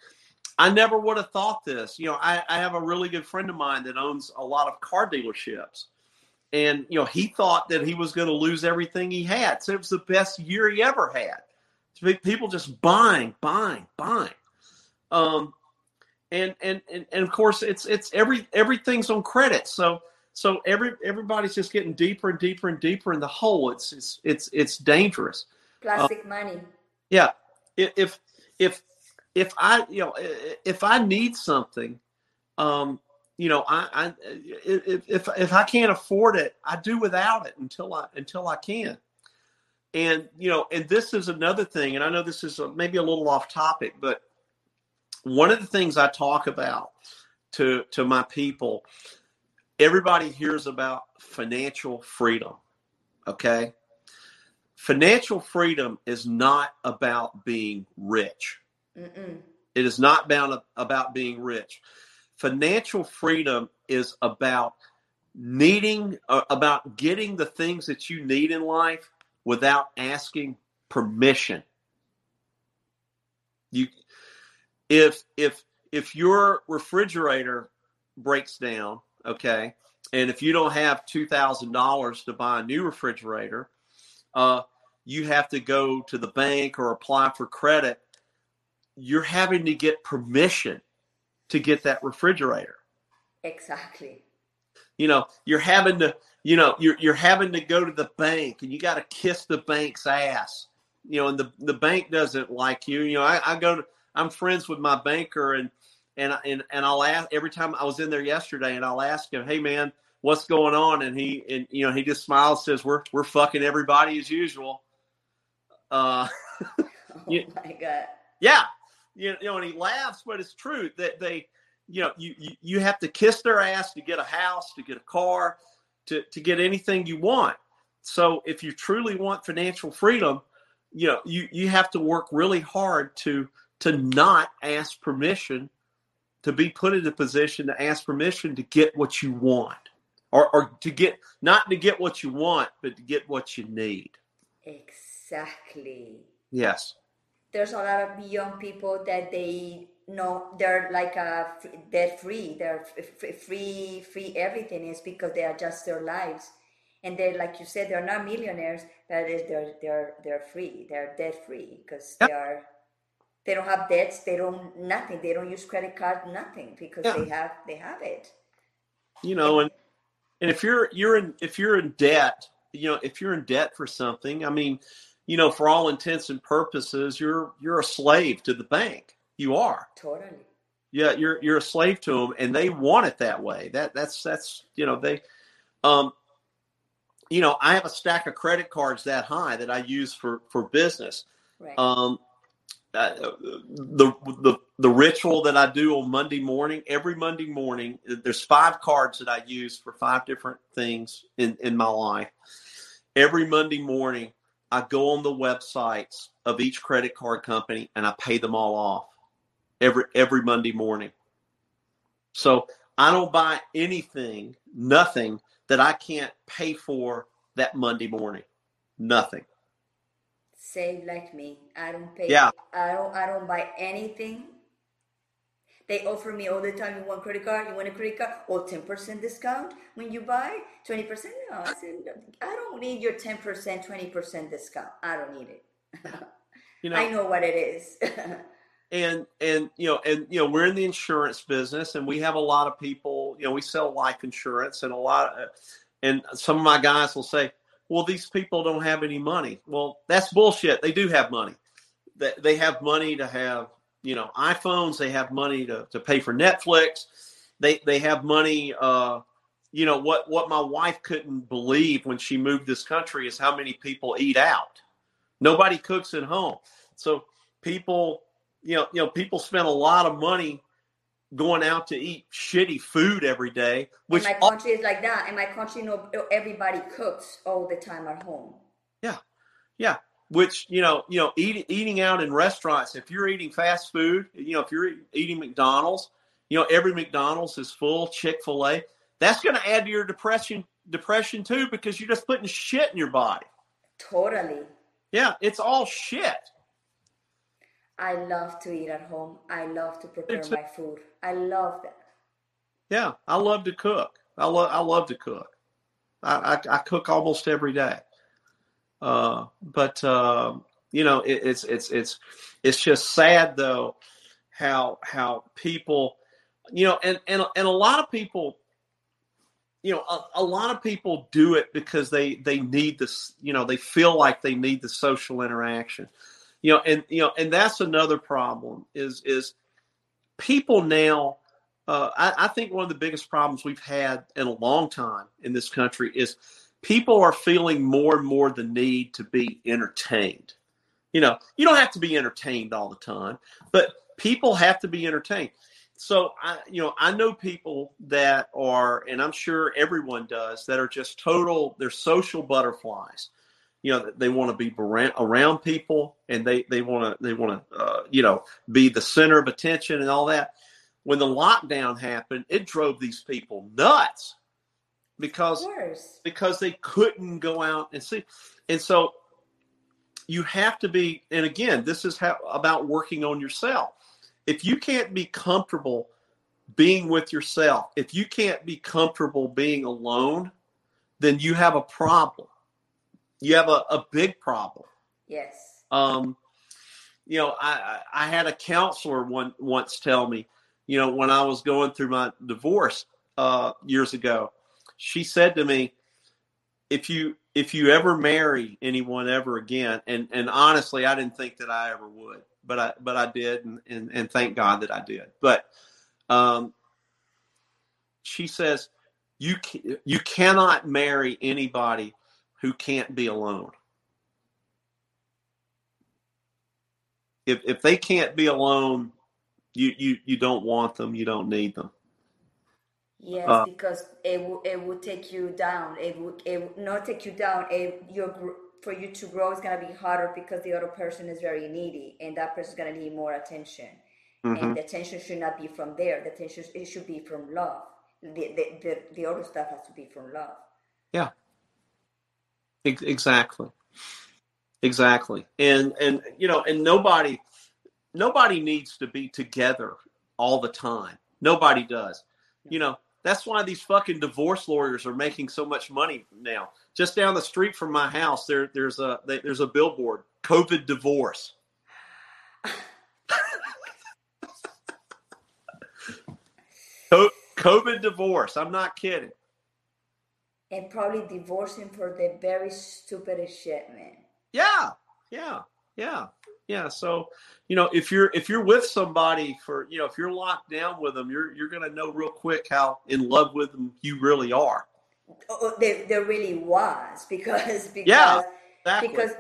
Speaker 2: I never would have thought this. You know, I, I have a really good friend of mine that owns a lot of car dealerships. And, you know, he thought that he was going to lose everything he had. So it was the best year he ever had. People just buying, buying, buying. Um, and, and, and, and of course it's, it's every, everything's on credit. So, so every, everybody's just getting deeper and deeper and deeper in the hole. It's, it's, it's, it's dangerous.
Speaker 1: Plastic money.
Speaker 2: Yeah. If, if, if I, you know, if I need something, um, you know, I, I if, if if I can't afford it, I do without it until I until I can. And you know, and this is another thing, and I know this is a, maybe a little off topic, but one of the things I talk about to to my people, everybody hears about financial freedom. Okay, financial freedom is not about being rich. Mm-mm. It is not about about being rich financial freedom is about needing uh, about getting the things that you need in life without asking permission you if if if your refrigerator breaks down okay and if you don't have $2000 to buy a new refrigerator uh, you have to go to the bank or apply for credit you're having to get permission to get that refrigerator.
Speaker 1: Exactly.
Speaker 2: You know, you're having to, you know, you're you're having to go to the bank and you got to kiss the bank's ass. You know, and the the bank doesn't like you. You know, I, I go to I'm friends with my banker and and and and I'll ask every time I was in there yesterday and I'll ask him, "Hey man, what's going on?" And he and you know, he just smiles says, "We're we're fucking everybody as usual." Uh [laughs]
Speaker 1: Oh you, my god.
Speaker 2: Yeah, you know, and he laughs, but it's true that they, you know, you, you, you have to kiss their ass to get a house, to get a car, to, to get anything you want. So if you truly want financial freedom, you know, you, you have to work really hard to, to not ask permission, to be put in a position to ask permission to get what you want or, or to get, not to get what you want, but to get what you need.
Speaker 1: Exactly.
Speaker 2: Yes
Speaker 1: there's a lot of young people that they know they're like uh, a they're free they're free free everything is because they adjust their lives and they're like you said they're not millionaires but they're they're they're free they're debt free because yep. they are they don't have debts they don't nothing they don't use credit card nothing because yeah. they have they have it
Speaker 2: you know and and if you're you're in if you're in debt you know if you're in debt for something i mean you know, for all intents and purposes, you're you're a slave to the bank. You are
Speaker 1: totally.
Speaker 2: Yeah, you're you're a slave to them, and they want it that way. That that's that's you know they, um, you know, I have a stack of credit cards that high that I use for for business. Right. Um, uh, the the the ritual that I do on Monday morning, every Monday morning, there's five cards that I use for five different things in in my life. Every Monday morning, I go on the websites of each credit card company and I pay them all off every every Monday morning. So I don't buy anything, nothing that I can't pay for that Monday morning. Nothing.
Speaker 1: Same like me. I don't pay.
Speaker 2: Yeah.
Speaker 1: I don't. I don't buy anything they offer me all the time, you want credit card, you want a credit card, or 10% discount when you buy, 20%. No, I said, I don't need your 10%, 20% discount. I don't need it. [laughs] you know, I know what it is. [laughs]
Speaker 2: and and you know and you know we're in the insurance business and we have a lot of people you know we sell life insurance and a lot of, and some of my guys will say well these people don't have any money well that's bullshit they do have money they, have money to have you know iPhones. They have money to, to pay for Netflix. They they have money. Uh, you know what what my wife couldn't believe when she moved this country is how many people eat out. Nobody cooks at home, so people you know you know people spend a lot of money going out to eat shitty food every day.
Speaker 1: Which in my country is like that. In my country, you know, everybody cooks all the time at home.
Speaker 2: Yeah, yeah, which you know, you know, eat, eating out in restaurants. If you're eating fast food, you know, if you're eating McDonald's, you know, every McDonald's is full. Chick Fil A, that's going to add to your depression depression too because you're just putting shit in your body.
Speaker 1: Totally.
Speaker 2: Yeah, it's all shit.
Speaker 1: I love to eat at home. I love to prepare my food. I love that.
Speaker 2: Yeah, I love to cook. I love I love to cook. I, I, I cook almost every day. Uh, but uh, you know, it, it's it's it's it's just sad though how how people, you know, and and and a lot of people, you know, a, a lot of people do it because they they need this, you know, they feel like they need the social interaction you know and you know and that's another problem is is people now uh, I, I, think one of the biggest problems we've had in a long time in this country is people are feeling more and more the need to be entertained. You know you don't have to be entertained all the time but people have to be entertained. So i you know i know people that are and i'm sure everyone does that are just total they're social butterflies you know they want to be around people and they they want to they want to uh, you know be the center of attention and all that. When the lockdown happened it drove these people nuts because because they couldn't go out and see. And so you have to be and again this is how about working on yourself. If you can't be comfortable being with yourself if you can't be comfortable being alone then you have a problem you have a, a big problem.
Speaker 1: Yes.
Speaker 2: Um, you know, I, I had a counselor one once tell me, you know, when I was going through my divorce uh, years ago, she said to me, if you if you ever marry anyone ever again, and and honestly, I didn't think that I ever would, but I but I did, and and, and thank God that I did. But um, she says you you cannot marry anybody who can't be alone. If if they can't be alone, you you you don't want them. You don't need them.
Speaker 1: Yes, uh, because it will it will take you down. It will it will not take you down. It your for you to grow is gonna be harder because the other person is very needy, and that person is gonna need more attention. Mm-hmm. And the attention should not be from there. The attention it should be from love. The, the the the other stuff has to be from love.
Speaker 2: Yeah, Exactly. Exactly. And and you know, and nobody nobody needs to be together all the time. Nobody does. You know, that's why these fucking divorce lawyers are making so much money now. Just down the street from my house, there there's a there's a billboard, COVID divorce. [laughs] COVID divorce. I'm not kidding
Speaker 1: and probably divorcing for the very stupidest shit, man.
Speaker 2: Yeah, yeah, yeah, yeah. So, you know, if you're if you're with somebody for you know if you're locked down with them, you're you're gonna know real quick how in love with them you really are.
Speaker 1: Oh, oh there, there really was because [laughs] because
Speaker 2: yeah, exactly.
Speaker 1: because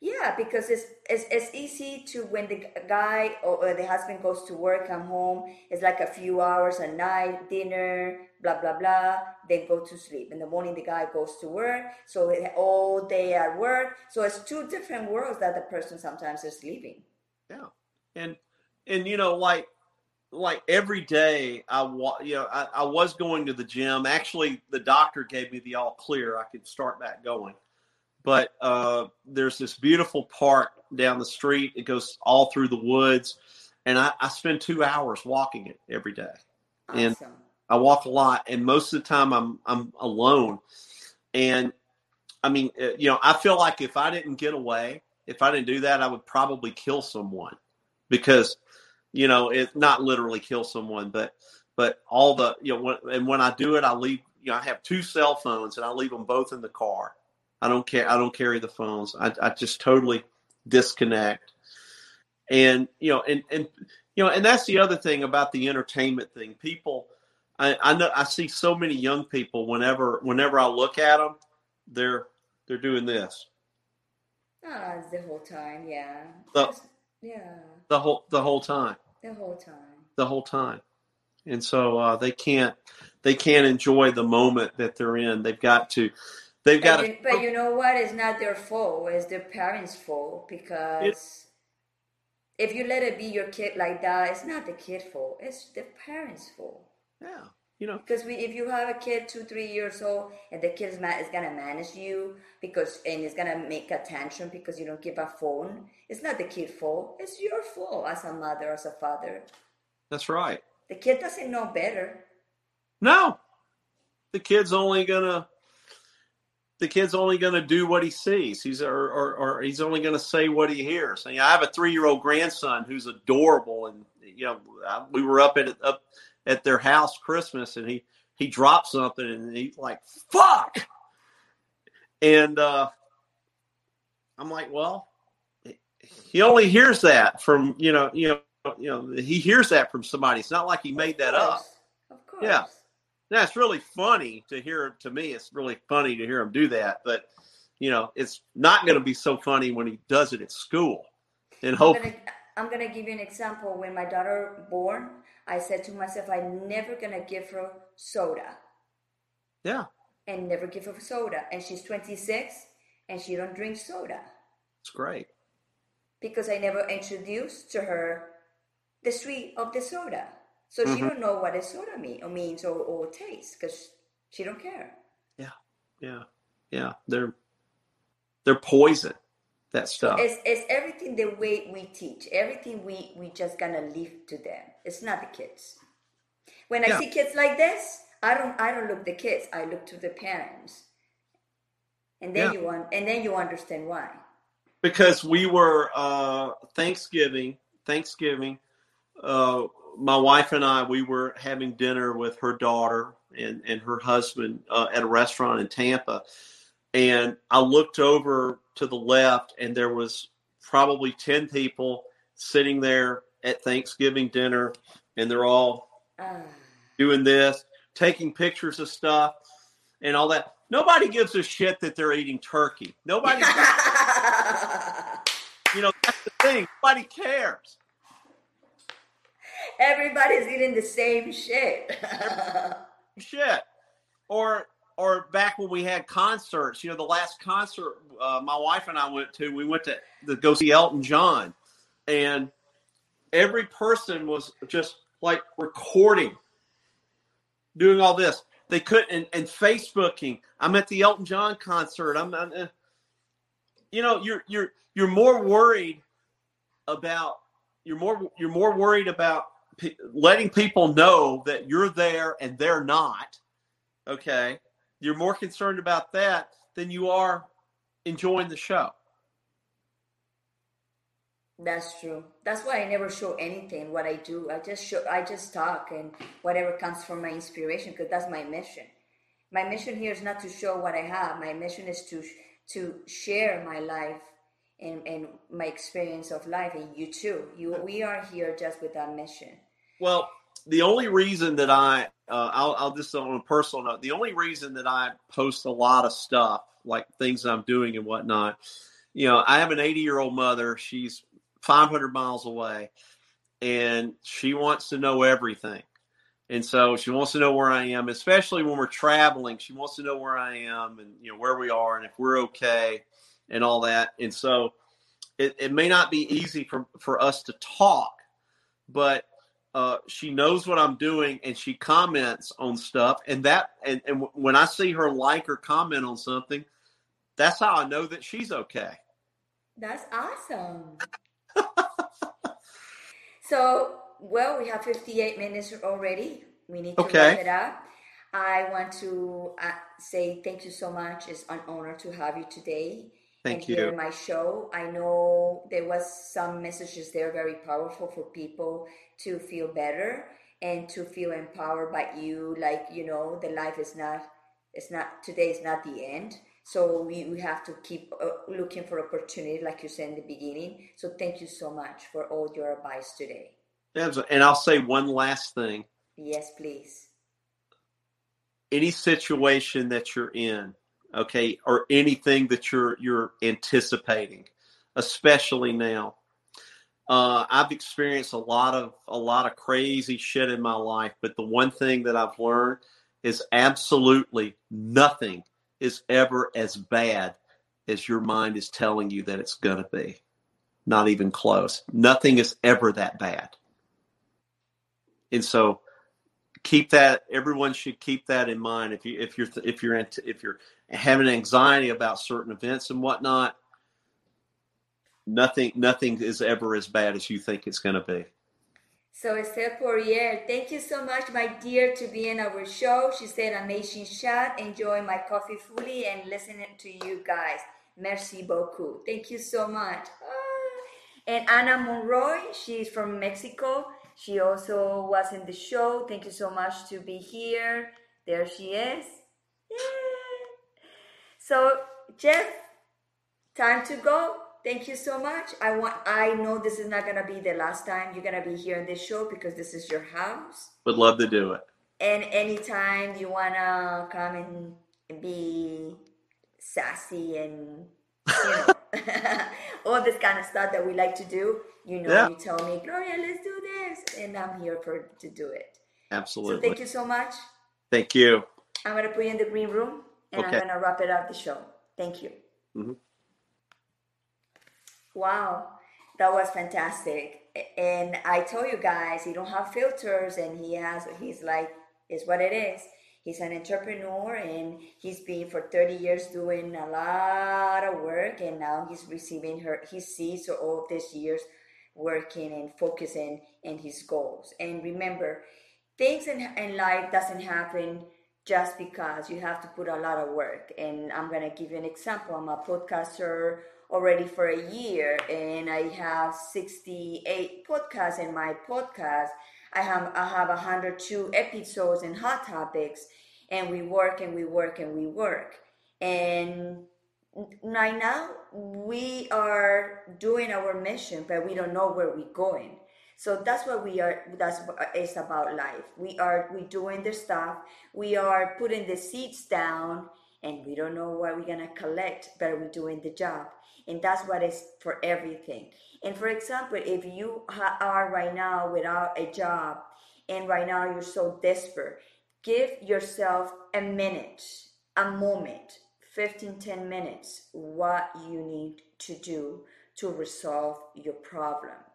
Speaker 1: yeah, because it's, it's it's easy to when the guy or, the husband goes to work, come home, it's like a few hours a night, dinner, blah blah blah. Then go to sleep. In the morning, the guy goes to work, so all day at work. So it's two different worlds that the person sometimes is living.
Speaker 2: Yeah, and and you know, like like every day, I wa- you know I, I was going to the gym. Actually, the doctor gave me the all clear. I could start back going but uh, there's this beautiful park down the street. It goes all through the woods, and I, I spend two hours walking it every day. Awesome. And I walk a lot, and most of the time I'm I'm alone. And I mean, uh, you know, I feel like if I didn't get away, if I didn't do that, I would probably kill someone because, you know, it not literally kill someone, but but all the you know, when, and when I do it, I leave. You know, I have two cell phones, and I leave them both in the car I don't care. I don't carry the phones. I, I just totally disconnect. And you know, and and you know, and that's the other thing about the entertainment thing. People, I, I know I see so many young people. Whenever whenever I look at them, they're they're doing this.
Speaker 1: Ah, the whole time, yeah.
Speaker 2: The,
Speaker 1: yeah.
Speaker 2: The whole the whole time.
Speaker 1: The whole time.
Speaker 2: The whole time, and so uh, they can't they can't enjoy the moment that they're in. They've got to they've got.
Speaker 1: But you, but you oh. know what? It's not their fault. It's their parents' fault because if you let it be your kid like that, it's not the kid's fault. It's the parents' fault.
Speaker 2: Yeah, you know.
Speaker 1: Because we, if you have a kid two, three years old, and the kid is, ma- is gonna manage you because and is gonna make a tantrum because you don't give a phone, it's not the kid's fault. It's your fault as a mother, as a father.
Speaker 2: That's right.
Speaker 1: The kid doesn't know better.
Speaker 2: No, the kid's only gonna the kid's only gonna do what he sees. He's or or, or he's only gonna say what he hears. And, I have a three year old grandson who's adorable, and you know we were up at up at their house Christmas, and he he dropped something, and he's like "fuck," and uh, I'm like, well, he only hears that from you know you know you know he hears that from somebody. It's not like he made that up.
Speaker 1: Of course.
Speaker 2: Yeah. That's really funny to hear. To me, it's really funny to hear him do that. But you know, it's not going to be so funny when he does it at school. And hope.
Speaker 1: I'm I'm gonna give you an example. When my daughter born, I said to myself, I'm never gonna give her soda.
Speaker 2: Yeah.
Speaker 1: And never give her soda. And she's 26, and she don't drink soda.
Speaker 2: It's great.
Speaker 1: Because I never introduced to her the sweet of the soda. So mm-hmm. she don't know what a soda mean, or means or, or tastes because she don't care.
Speaker 2: Yeah, yeah, yeah. They're they're poison. That stuff.
Speaker 1: It's, it's everything the way we teach. Everything we we just gonna leave to them. It's not the kids. When I yeah. see kids like this, I don't I don't look the kids. I look to the parents. And then yeah. you want and then you understand why.
Speaker 2: Because we were uh Thanksgiving, Thanksgiving, uh my wife and I, we were having dinner with her daughter and, and her husband uh, at a restaurant in Tampa. And I looked over to the left, and there was probably 10 people sitting there at Thanksgiving dinner, and they're all uh. doing this, taking pictures of stuff and all that. Nobody gives a shit that they're eating turkey. Nobody, [laughs] you know, that's the thing. Nobody cares
Speaker 1: everybody's eating the same shit. [laughs]
Speaker 2: shit. Or or back when we had concerts, you know, the last concert uh, my wife and I went to, we went to, to go see Elton John, and every person was just like recording, doing all this. They couldn't and, and Facebooking. I'm at the Elton John concert. I'm, I'm uh, you know, you're you're you're more worried about you're more you're more worried about letting people know that you're there and they're not, okay, you're more concerned about that than you are enjoying the show.
Speaker 1: That's true. That's why I never show anything. What I do, I just show. I just talk and whatever comes from my inspiration, because that's my mission. My mission here is not to show what I have. My mission is to to share my life and, and my experience of life, and you too. You, we are here just with that mission.
Speaker 2: Well, the only reason that I, uh, I'll, I'll just on a personal note, the only reason that I post a lot of stuff, like things I'm doing and whatnot, you know, I have an 80 year old mother. She's 500 miles away and she wants to know everything. And so she wants to know where I am, especially when we're traveling. She wants to know where I am and, you know, where we are and if we're okay and all that. And so it, it may not be easy for, for us to talk, but uh, she knows what I'm doing and she comments on stuff. And that, and, and when I see her like or comment on something, that's how I know that she's okay.
Speaker 1: That's awesome. [laughs] so, well, we have 58 minutes already. We need to okay. wrap it up. I want to uh, say thank you so much. It's an honor to have you today.
Speaker 2: Thank you.
Speaker 1: Hear my show. I know there was some messages there very powerful for people to feel better and to feel empowered by you like you know the life is not it's not today is not the end so we, we have to keep uh, looking for opportunity like you said in the beginning so thank you so much for all your advice today
Speaker 2: and i'll say one last thing
Speaker 1: yes please
Speaker 2: any situation that you're in okay or anything that you're you're anticipating especially now uh, I've experienced a lot of a lot of crazy shit in my life, but the one thing that I've learned is absolutely nothing is ever as bad as your mind is telling you that it's going to be. Not even close. Nothing is ever that bad. And so keep that everyone should keep that in mind if you if you're if you're if you're having anxiety about certain events and whatnot nothing nothing is ever as bad as you think it's going to be
Speaker 1: so Esther Poirier, thank you so much, my dear, to be in our show. She said, amazing shot, enjoying my coffee fully and listening to you guys. Merci beaucoup. Thank you so much. Ah. And Anna Monroy, she's from Mexico. She also was in the show. Thank you so much to be here. There she is. So, Jeff, time to go. Thank you so much. I want I know this is not gonna be the last time you're gonna be here in this show because this is your house.
Speaker 2: Would love to do it.
Speaker 1: And anytime you wanna come and be sassy and you [laughs] know [laughs] all this kind of stuff that we like to do, you know, yeah. you tell me, Gloria, let's do this, and I'm here for to do it.
Speaker 2: Absolutely.
Speaker 1: So thank you so much.
Speaker 2: Thank you.
Speaker 1: I'm gonna put you in the green room, and okay. I'm gonna wrap it up the show. Thank you. Mm-hmm. Wow, that was fantastic. And I told you guys, he don't have filters, and he has. He's like, is what it is. He's an entrepreneur, and he's been for 30 years doing a lot of work, and now he's receiving her. He sees all of these years working and focusing in his goals. And remember, things in, in life doesn't happen just because you have to put a lot of work. And I'm gonna give you an example. I'm a podcaster already for a year and I have 68 podcasts in my podcast. I have I have 102 episodes in hot topics and we work and we work and we work. And right now we are doing our mission but we don't know where we're going. So that's what we are that's what uh, it's about life. We are we doing the stuff, we are putting the seeds down and we don't know what we're gonna collect, but we're doing the job. And that's what is for everything. And for example if you are right now without a job and right now you're so desperate give yourself a minute a moment 15 10 minutes what you need to do to resolve your problem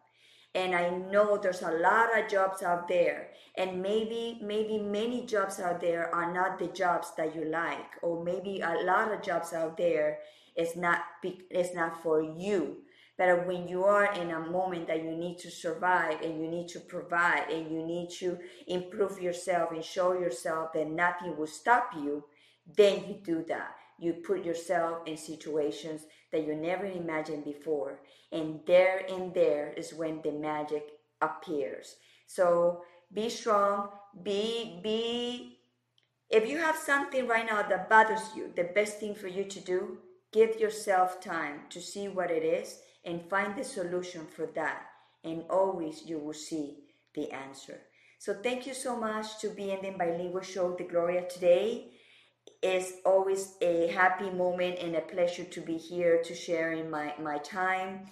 Speaker 1: and i know there's a lot of jobs out there and maybe maybe many jobs out there are not the jobs that you like or maybe a lot of jobs out there it's not it's not for you. But when you are in a moment that you need to survive and you need to provide and you need to improve yourself and show yourself that nothing will stop you, then you do that. You put yourself in situations that you never imagined before. And there and there is when the magic appears. So be strong, be be if you have something right now that bothers you, the best thing for you to do Give yourself time to see what it is and find the solution for that. And always you will see the answer. So thank you so much to be in the bilingual show, The Gloria, today. It's always a happy moment and a pleasure to be here to share in my, my time.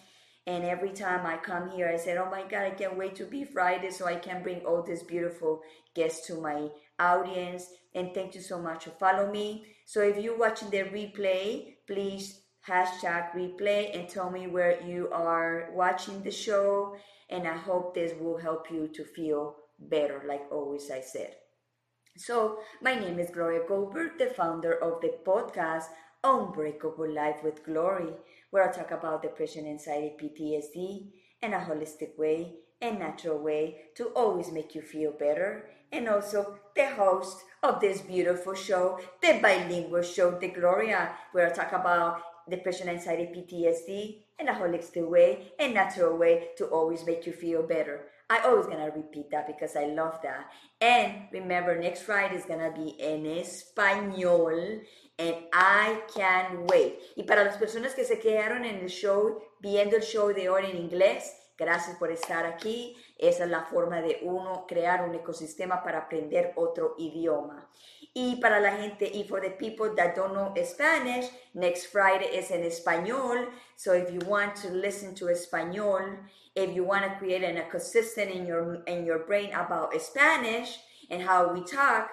Speaker 1: And every time I come here, I said, Oh my God, I can't wait to be Friday so I can bring all these beautiful guests to my audience. And thank you so much for follow me. So if you're watching the replay, please hashtag replay and tell me where you are watching the show. And I hope this will help you to feel better, like always I said. So, my name is Gloria Goldberg, the founder of the podcast Unbreakable Life with Glory, where I talk about depression, anxiety, PTSD in a holistic way and natural way to always make you feel better. And also the host of this beautiful show, the bilingual show, The Gloria, where I talk about depression, anxiety, PTSD in a holistic way and natural way to always make you feel better. I always gonna repeat that because I love that. And remember, next Friday is gonna be en español and I can't wait. Y para las personas que se quedaron en el show, viendo el show de hoy en inglés, Gracias por estar aquí. Esa es la forma de uno crear un ecosistema para aprender otro idioma. Y para la gente, y for the people that don't know Spanish, next Friday is in español. So if you want to listen to español, if you want to create an ecosystem in your in your brain about Spanish and how we talk,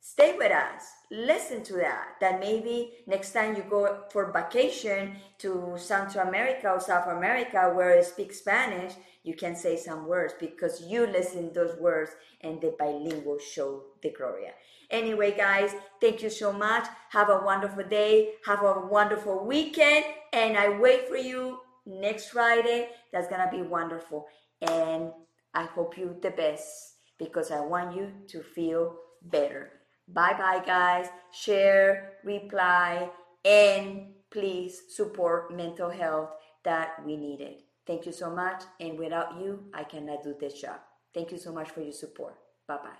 Speaker 1: stay with us listen to that that maybe next time you go for vacation to central america or south america where it speak spanish you can say some words because you listen those words and the bilingual show the gloria. Anyway guys thank you so much. Have a wonderful day. Have a wonderful weekend. And i wait for you next friday. That's gonna be wonderful. And i hope you the best because i want you to feel better Bye bye, guys. Share, reply, and please support mental health that we need it. Thank you so much. And without you, I cannot do this job. Thank you so much for your support. Bye bye.